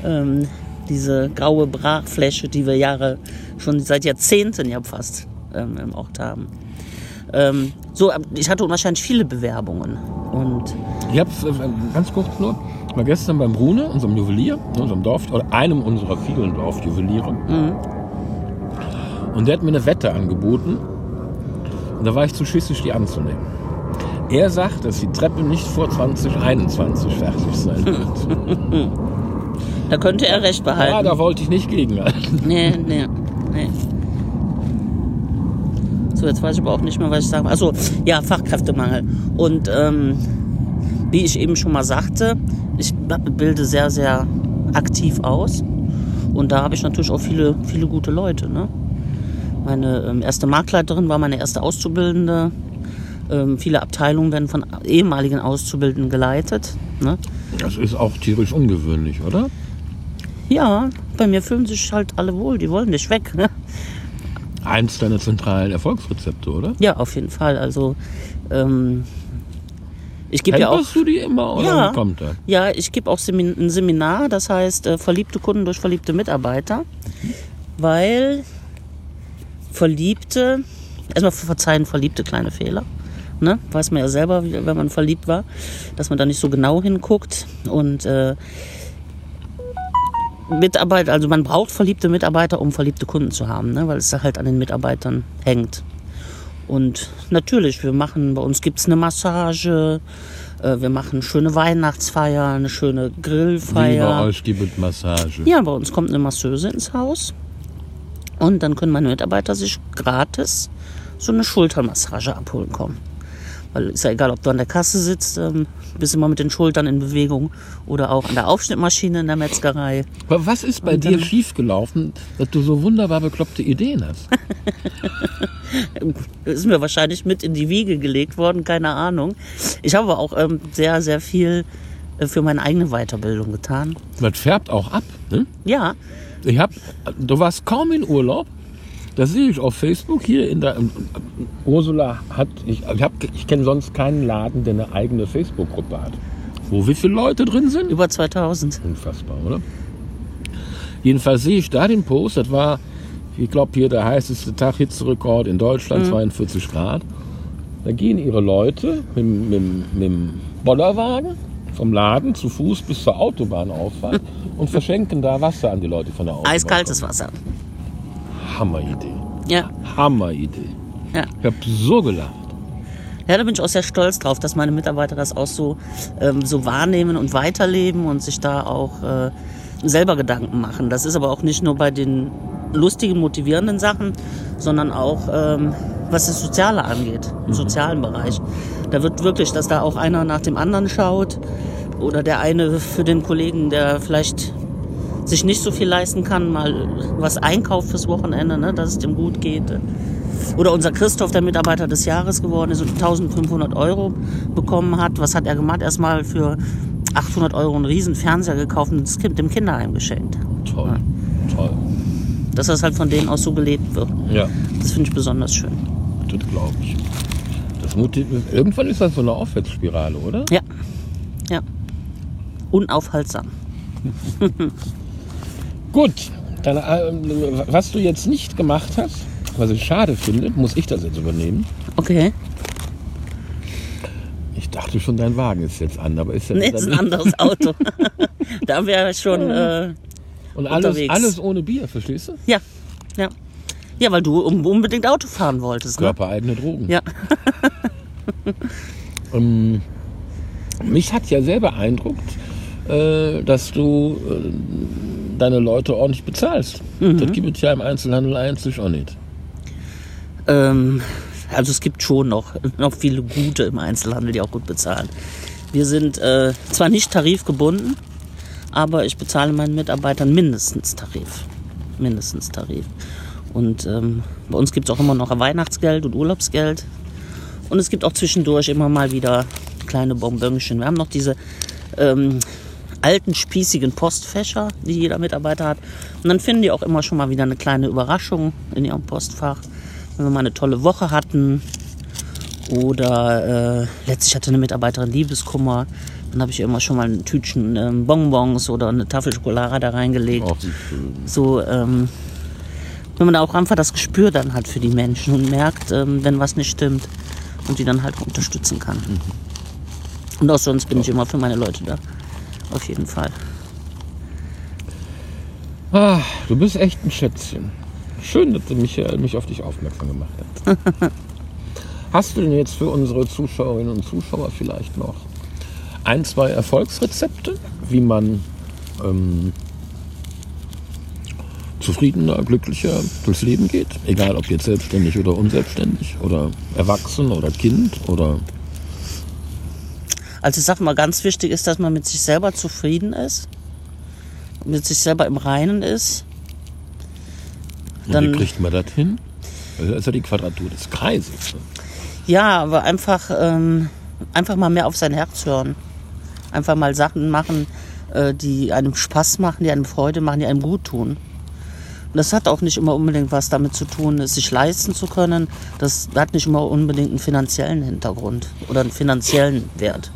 Ähm, diese graue Brachfläche, die wir Jahre, schon seit Jahrzehnten ja fast ähm, im Ort haben. Ähm, so, ich hatte unwahrscheinlich viele Bewerbungen. Und Ich habe ganz kurz nur, war gestern beim Brune, unserem Juwelier, unserem Dorf, oder einem unserer vielen Dorfjuweliere. Mhm. Und der hat mir eine Wette angeboten. Und da war ich zu schissig, die anzunehmen. Er sagt, dass die Treppe nicht vor 2021 fertig sein wird. da könnte er recht ja, behalten. da wollte ich nicht gegenhalten. nee, nee, nee. So, jetzt weiß ich aber auch nicht mehr, was ich sagen Also ja, Fachkräftemangel. Und ähm, wie ich eben schon mal sagte, ich bilde sehr, sehr aktiv aus. Und da habe ich natürlich auch viele, viele gute Leute. Ne? Meine ähm, erste Marktleiterin war meine erste Auszubildende. Ähm, viele Abteilungen werden von ehemaligen Auszubildenden geleitet. Ne? Das ist auch tierisch ungewöhnlich, oder? Ja, bei mir fühlen sich halt alle wohl, die wollen nicht weg. Ne? Eins deiner zentralen Erfolgsrezepte, oder? Ja, auf jeden Fall. Also ähm, ich gebe ja auch. Du die immer oder Ja. kommt das? Ja, ich gebe auch Semin ein Seminar, das heißt äh, verliebte Kunden durch verliebte Mitarbeiter, weil Verliebte, erstmal verzeihen Verliebte kleine Fehler. Ne? Weiß man ja selber, wenn man verliebt war, dass man da nicht so genau hinguckt. Und äh, Mitarbeiter, also man braucht verliebte Mitarbeiter, um verliebte Kunden zu haben, ne? weil es halt an den Mitarbeitern hängt. Und natürlich, wir machen, bei uns gibt es eine Massage, äh, wir machen schöne Weihnachtsfeier, eine schöne Wie bei Grillfeier. euch gibt es Massage. Ja, bei uns kommt eine Masseuse ins Haus und dann können meine Mitarbeiter sich gratis so eine Schultermassage abholen kommen. Weil ist ja egal, ob du an der Kasse sitzt, ähm, bist immer mit den Schultern in Bewegung oder auch an der Aufschnittmaschine in der Metzgerei. Aber was ist bei Und dir schiefgelaufen, dass du so wunderbar bekloppte Ideen hast? ist mir wahrscheinlich mit in die Wiege gelegt worden, keine Ahnung. Ich habe aber auch ähm, sehr, sehr viel äh, für meine eigene Weiterbildung getan. Das färbt auch ab. Ne? Ja, Ich hab, du warst kaum in Urlaub. Das sehe ich auf Facebook hier in der. Ursula hat, ich, ich, ich kenne sonst keinen Laden, der eine eigene Facebook-Gruppe hat. Wo wie viele Leute drin sind? über 2000. Unfassbar, oder? Jedenfalls sehe ich da den Post, das war, ich glaube, hier der heißeste Tag, Hitzerekord in Deutschland, 42 Grad. Da gehen ihre Leute mit, mit, mit dem Bollerwagen vom Laden zu Fuß bis zur Autobahnauffahrt und verschenken da Wasser an die Leute von der Autobahn. Eiskaltes Wasser. Hammeridee. Ja, Hammeridee. ja. Ich habe so gelacht. Ja, da bin ich auch sehr stolz drauf, dass meine Mitarbeiter das auch so, ähm, so wahrnehmen und weiterleben und sich da auch äh, selber Gedanken machen. Das ist aber auch nicht nur bei den lustigen, motivierenden Sachen, sondern auch ähm, was das Soziale angeht, im sozialen Bereich. Da wird wirklich, dass da auch einer nach dem anderen schaut oder der eine für den Kollegen, der vielleicht sich nicht so viel leisten kann, mal was einkauft fürs Wochenende, ne, dass es dem gut geht. Oder unser Christoph, der Mitarbeiter des Jahres geworden ist und 1500 Euro bekommen hat. Was hat er gemacht? Erstmal für 800 Euro einen riesen Fernseher gekauft und das Kind dem Kinderheim geschenkt. Toll. Toll. Dass das halt von denen aus so gelebt wird. Ja, Das finde ich besonders schön. das glaube ich. Das motiv Irgendwann ist das so eine Aufwärtsspirale, oder? Ja. Ja. Unaufhaltsam. Gut, dann, äh, was du jetzt nicht gemacht hast, was ich schade finde, muss ich das jetzt übernehmen. Okay. Ich dachte schon, dein Wagen ist jetzt an, aber ist ja Nee, ist ein anderes Auto. da wäre schon. Äh, Und alles, unterwegs. alles ohne Bier, verstehst du? ja. Ja. Ja, weil du um- unbedingt Auto fahren wolltest. Ne? Körpereigene Drogen. Ja. Ähm, mich hat ja sehr beeindruckt, äh, dass du äh, deine Leute ordentlich bezahlst. Mhm. Das gibt es ja im Einzelhandel eigentlich auch nicht. Ähm, also es gibt schon noch, noch viele gute im Einzelhandel, die auch gut bezahlen. Wir sind äh, zwar nicht tarifgebunden, aber ich bezahle meinen Mitarbeitern mindestens Tarif. Mindestens Tarif. Und ähm, bei uns gibt es auch immer noch Weihnachtsgeld und Urlaubsgeld. Und es gibt auch zwischendurch immer mal wieder kleine Bonbönchen. Wir haben noch diese ähm, alten, spießigen Postfächer, die jeder Mitarbeiter hat. Und dann finden die auch immer schon mal wieder eine kleine Überraschung in ihrem Postfach. Wenn wir mal eine tolle Woche hatten oder äh, letztlich hatte eine Mitarbeiterin Liebeskummer, dann habe ich immer schon mal ein Tütchen ähm, Bonbons oder eine Tafel Schokolade da reingelegt. Schön. So, ähm, wenn man da auch einfach das Gespür dann hat für die Menschen und merkt, ähm, wenn was nicht stimmt und die dann halt unterstützen kann. Und auch sonst bin ich immer für meine Leute da. Auf jeden Fall. Ah, du bist echt ein Schätzchen. Schön, dass du mich, äh, mich auf dich aufmerksam gemacht hast. Hast du denn jetzt für unsere Zuschauerinnen und Zuschauer vielleicht noch ein, zwei Erfolgsrezepte, wie man ähm, zufriedener, glücklicher durchs Leben geht. Egal ob jetzt selbstständig oder unselbstständig oder erwachsen oder Kind oder Also ich sag mal, ganz wichtig ist, dass man mit sich selber zufrieden ist, mit sich selber im Reinen ist. und Dann- wie kriegt man das hin? Das ist ja die Quadratur des Kreises. ne? Ja, aber einfach, ähm, einfach mal mehr auf sein Herz hören. Einfach mal Sachen machen, äh, die einem Spaß machen, die einem Freude machen, die einem gut tun. Und das hat auch nicht immer unbedingt was damit zu tun, es sich leisten zu können. Das hat nicht immer unbedingt einen finanziellen Hintergrund oder einen finanziellen Wert.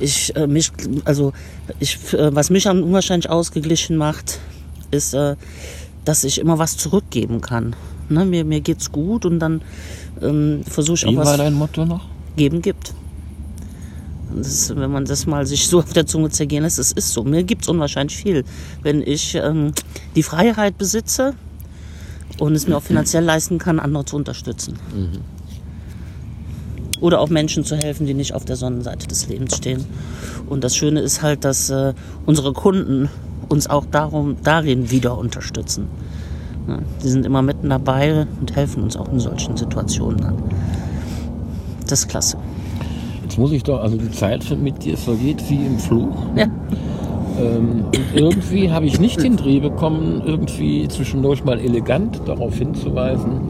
Ich, äh, mich, also ich, äh, was mich am unwahrscheinlich ausgeglichen macht, ist, äh, dass ich immer was zurückgeben kann. Ne, mir, mir geht's gut und dann ähm, versuche ich auch Wie was war dein Motto noch? geben gibt. Das, wenn man das mal sich so auf der Zunge zergehen lässt, es ist so. Mir gibt es unwahrscheinlich viel. Wenn ich ähm, die Freiheit besitze und es mir auch finanziell leisten kann, andere zu unterstützen. Oder auch Menschen zu helfen, die nicht auf der Sonnenseite des Lebens stehen. Und das Schöne ist halt, dass äh, unsere Kunden uns auch darum, darin wieder unterstützen. Ja, die sind immer mitten dabei und helfen uns auch in solchen Situationen dann. Das ist klasse. Jetzt muss ich doch, also die Zeit mit dir vergeht wie im Fluch. Ja. Ähm, und irgendwie habe ich nicht den Dreh bekommen, irgendwie zwischendurch mal elegant darauf hinzuweisen,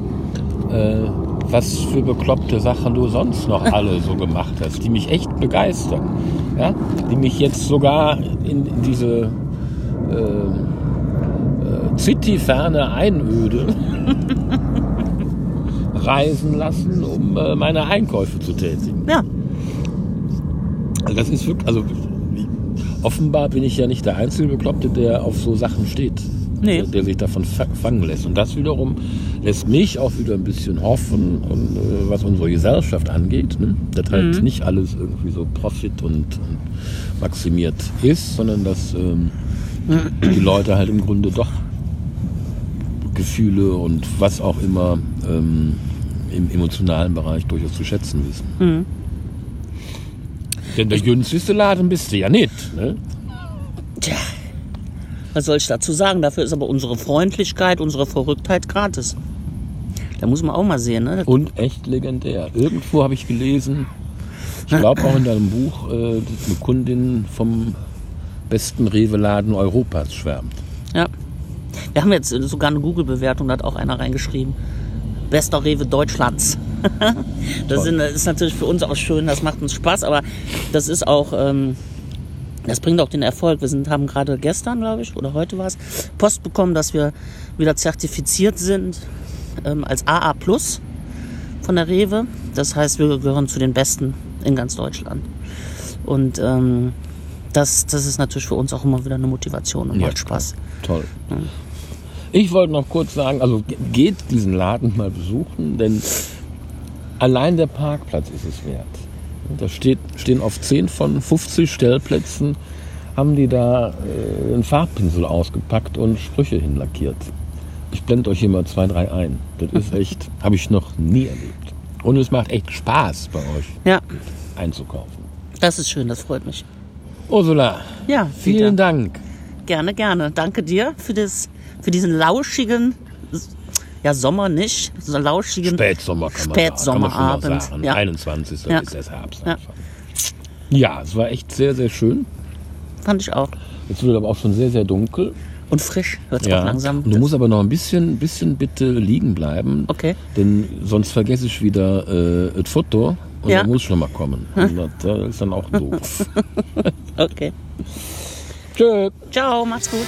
äh, was für bekloppte Sachen du sonst noch alle so gemacht hast, die mich echt begeistern. Ja? Die mich jetzt sogar in, diese äh, äh, City-ferne Einöde reisen lassen, um äh, meine Einkäufe zu tätigen. Ja, Also das ist wirklich, also offenbar bin ich ja nicht der einzige Bekloppte, der auf so Sachen steht. Nee. Der, der sich davon fa- fangen lässt. Und das wiederum lässt mich auch wieder ein bisschen hoffen, und, äh, was unsere Gesellschaft angeht. Ne? Dass halt nicht alles irgendwie so profit und, und maximiert ist, sondern dass ähm, die Leute halt im Grunde doch Gefühle und was auch immer ähm, im emotionalen Bereich durchaus zu schätzen wissen. Denn der günstigste Laden bist du ja nicht. Ne? tja. Was soll ich dazu sagen? Dafür ist aber unsere Freundlichkeit, unsere Verrücktheit gratis. Da muss man auch mal sehen, ne? Und echt legendär. Irgendwo habe ich gelesen, ich glaube auch in deinem Buch, äh, dass eine Kundin vom besten Rewe-Laden Europas schwärmt. Ja. Wir haben jetzt sogar eine Google-Bewertung, da hat auch einer reingeschrieben. Bester Rewe Deutschlands. das ist natürlich für uns auch schön, das macht uns Spaß, aber das ist auch, ähm, das bringt auch den Erfolg. Wir sind, haben gerade gestern, glaube ich, oder heute war es, Post bekommen, dass wir wieder zertifiziert sind ähm, als AA Plus von der Rewe. Das heißt, wir gehören zu den Besten in ganz Deutschland. Und ähm, das, das ist natürlich für uns auch immer wieder eine Motivation und Ja, macht Spaß. Toll. Ich wollte noch kurz sagen, also ge- geht diesen Laden mal besuchen, denn allein der Parkplatz ist es wert. Da steht, stehen auf 10 von 50 Stellplätzen, haben die da äh, einen Farbpinsel ausgepackt und Sprüche hinlackiert. Ich blende euch hier mal zwei, drei ein. Das ist echt, habe ich noch nie erlebt. Und es macht echt Spaß bei euch Ja, einzukaufen. das ist schön, das freut mich. Ursula, Ja, vielen. Dank. Gerne, gerne. Danke dir für, das, für diesen lauschigen, ja Sommer nicht, so lauschigen Spätsommer kann man Spätsommerabend. Kann man schon mal sagen. ja. 21. Ja. ist es Herbst. Ja. Ja, es war echt sehr, sehr schön. fand ich auch. Jetzt wird aber auch schon sehr, sehr dunkel. Und frisch wird Ja. auch langsam. Und du musst aber noch ein bisschen, bisschen bitte liegen bleiben. Okay. Denn sonst vergesse ich wieder äh, das Foto und Ja. dann muss schon mal kommen. Und das, das ist dann auch doof. Okay. Tschö. Ciao, mach's gut.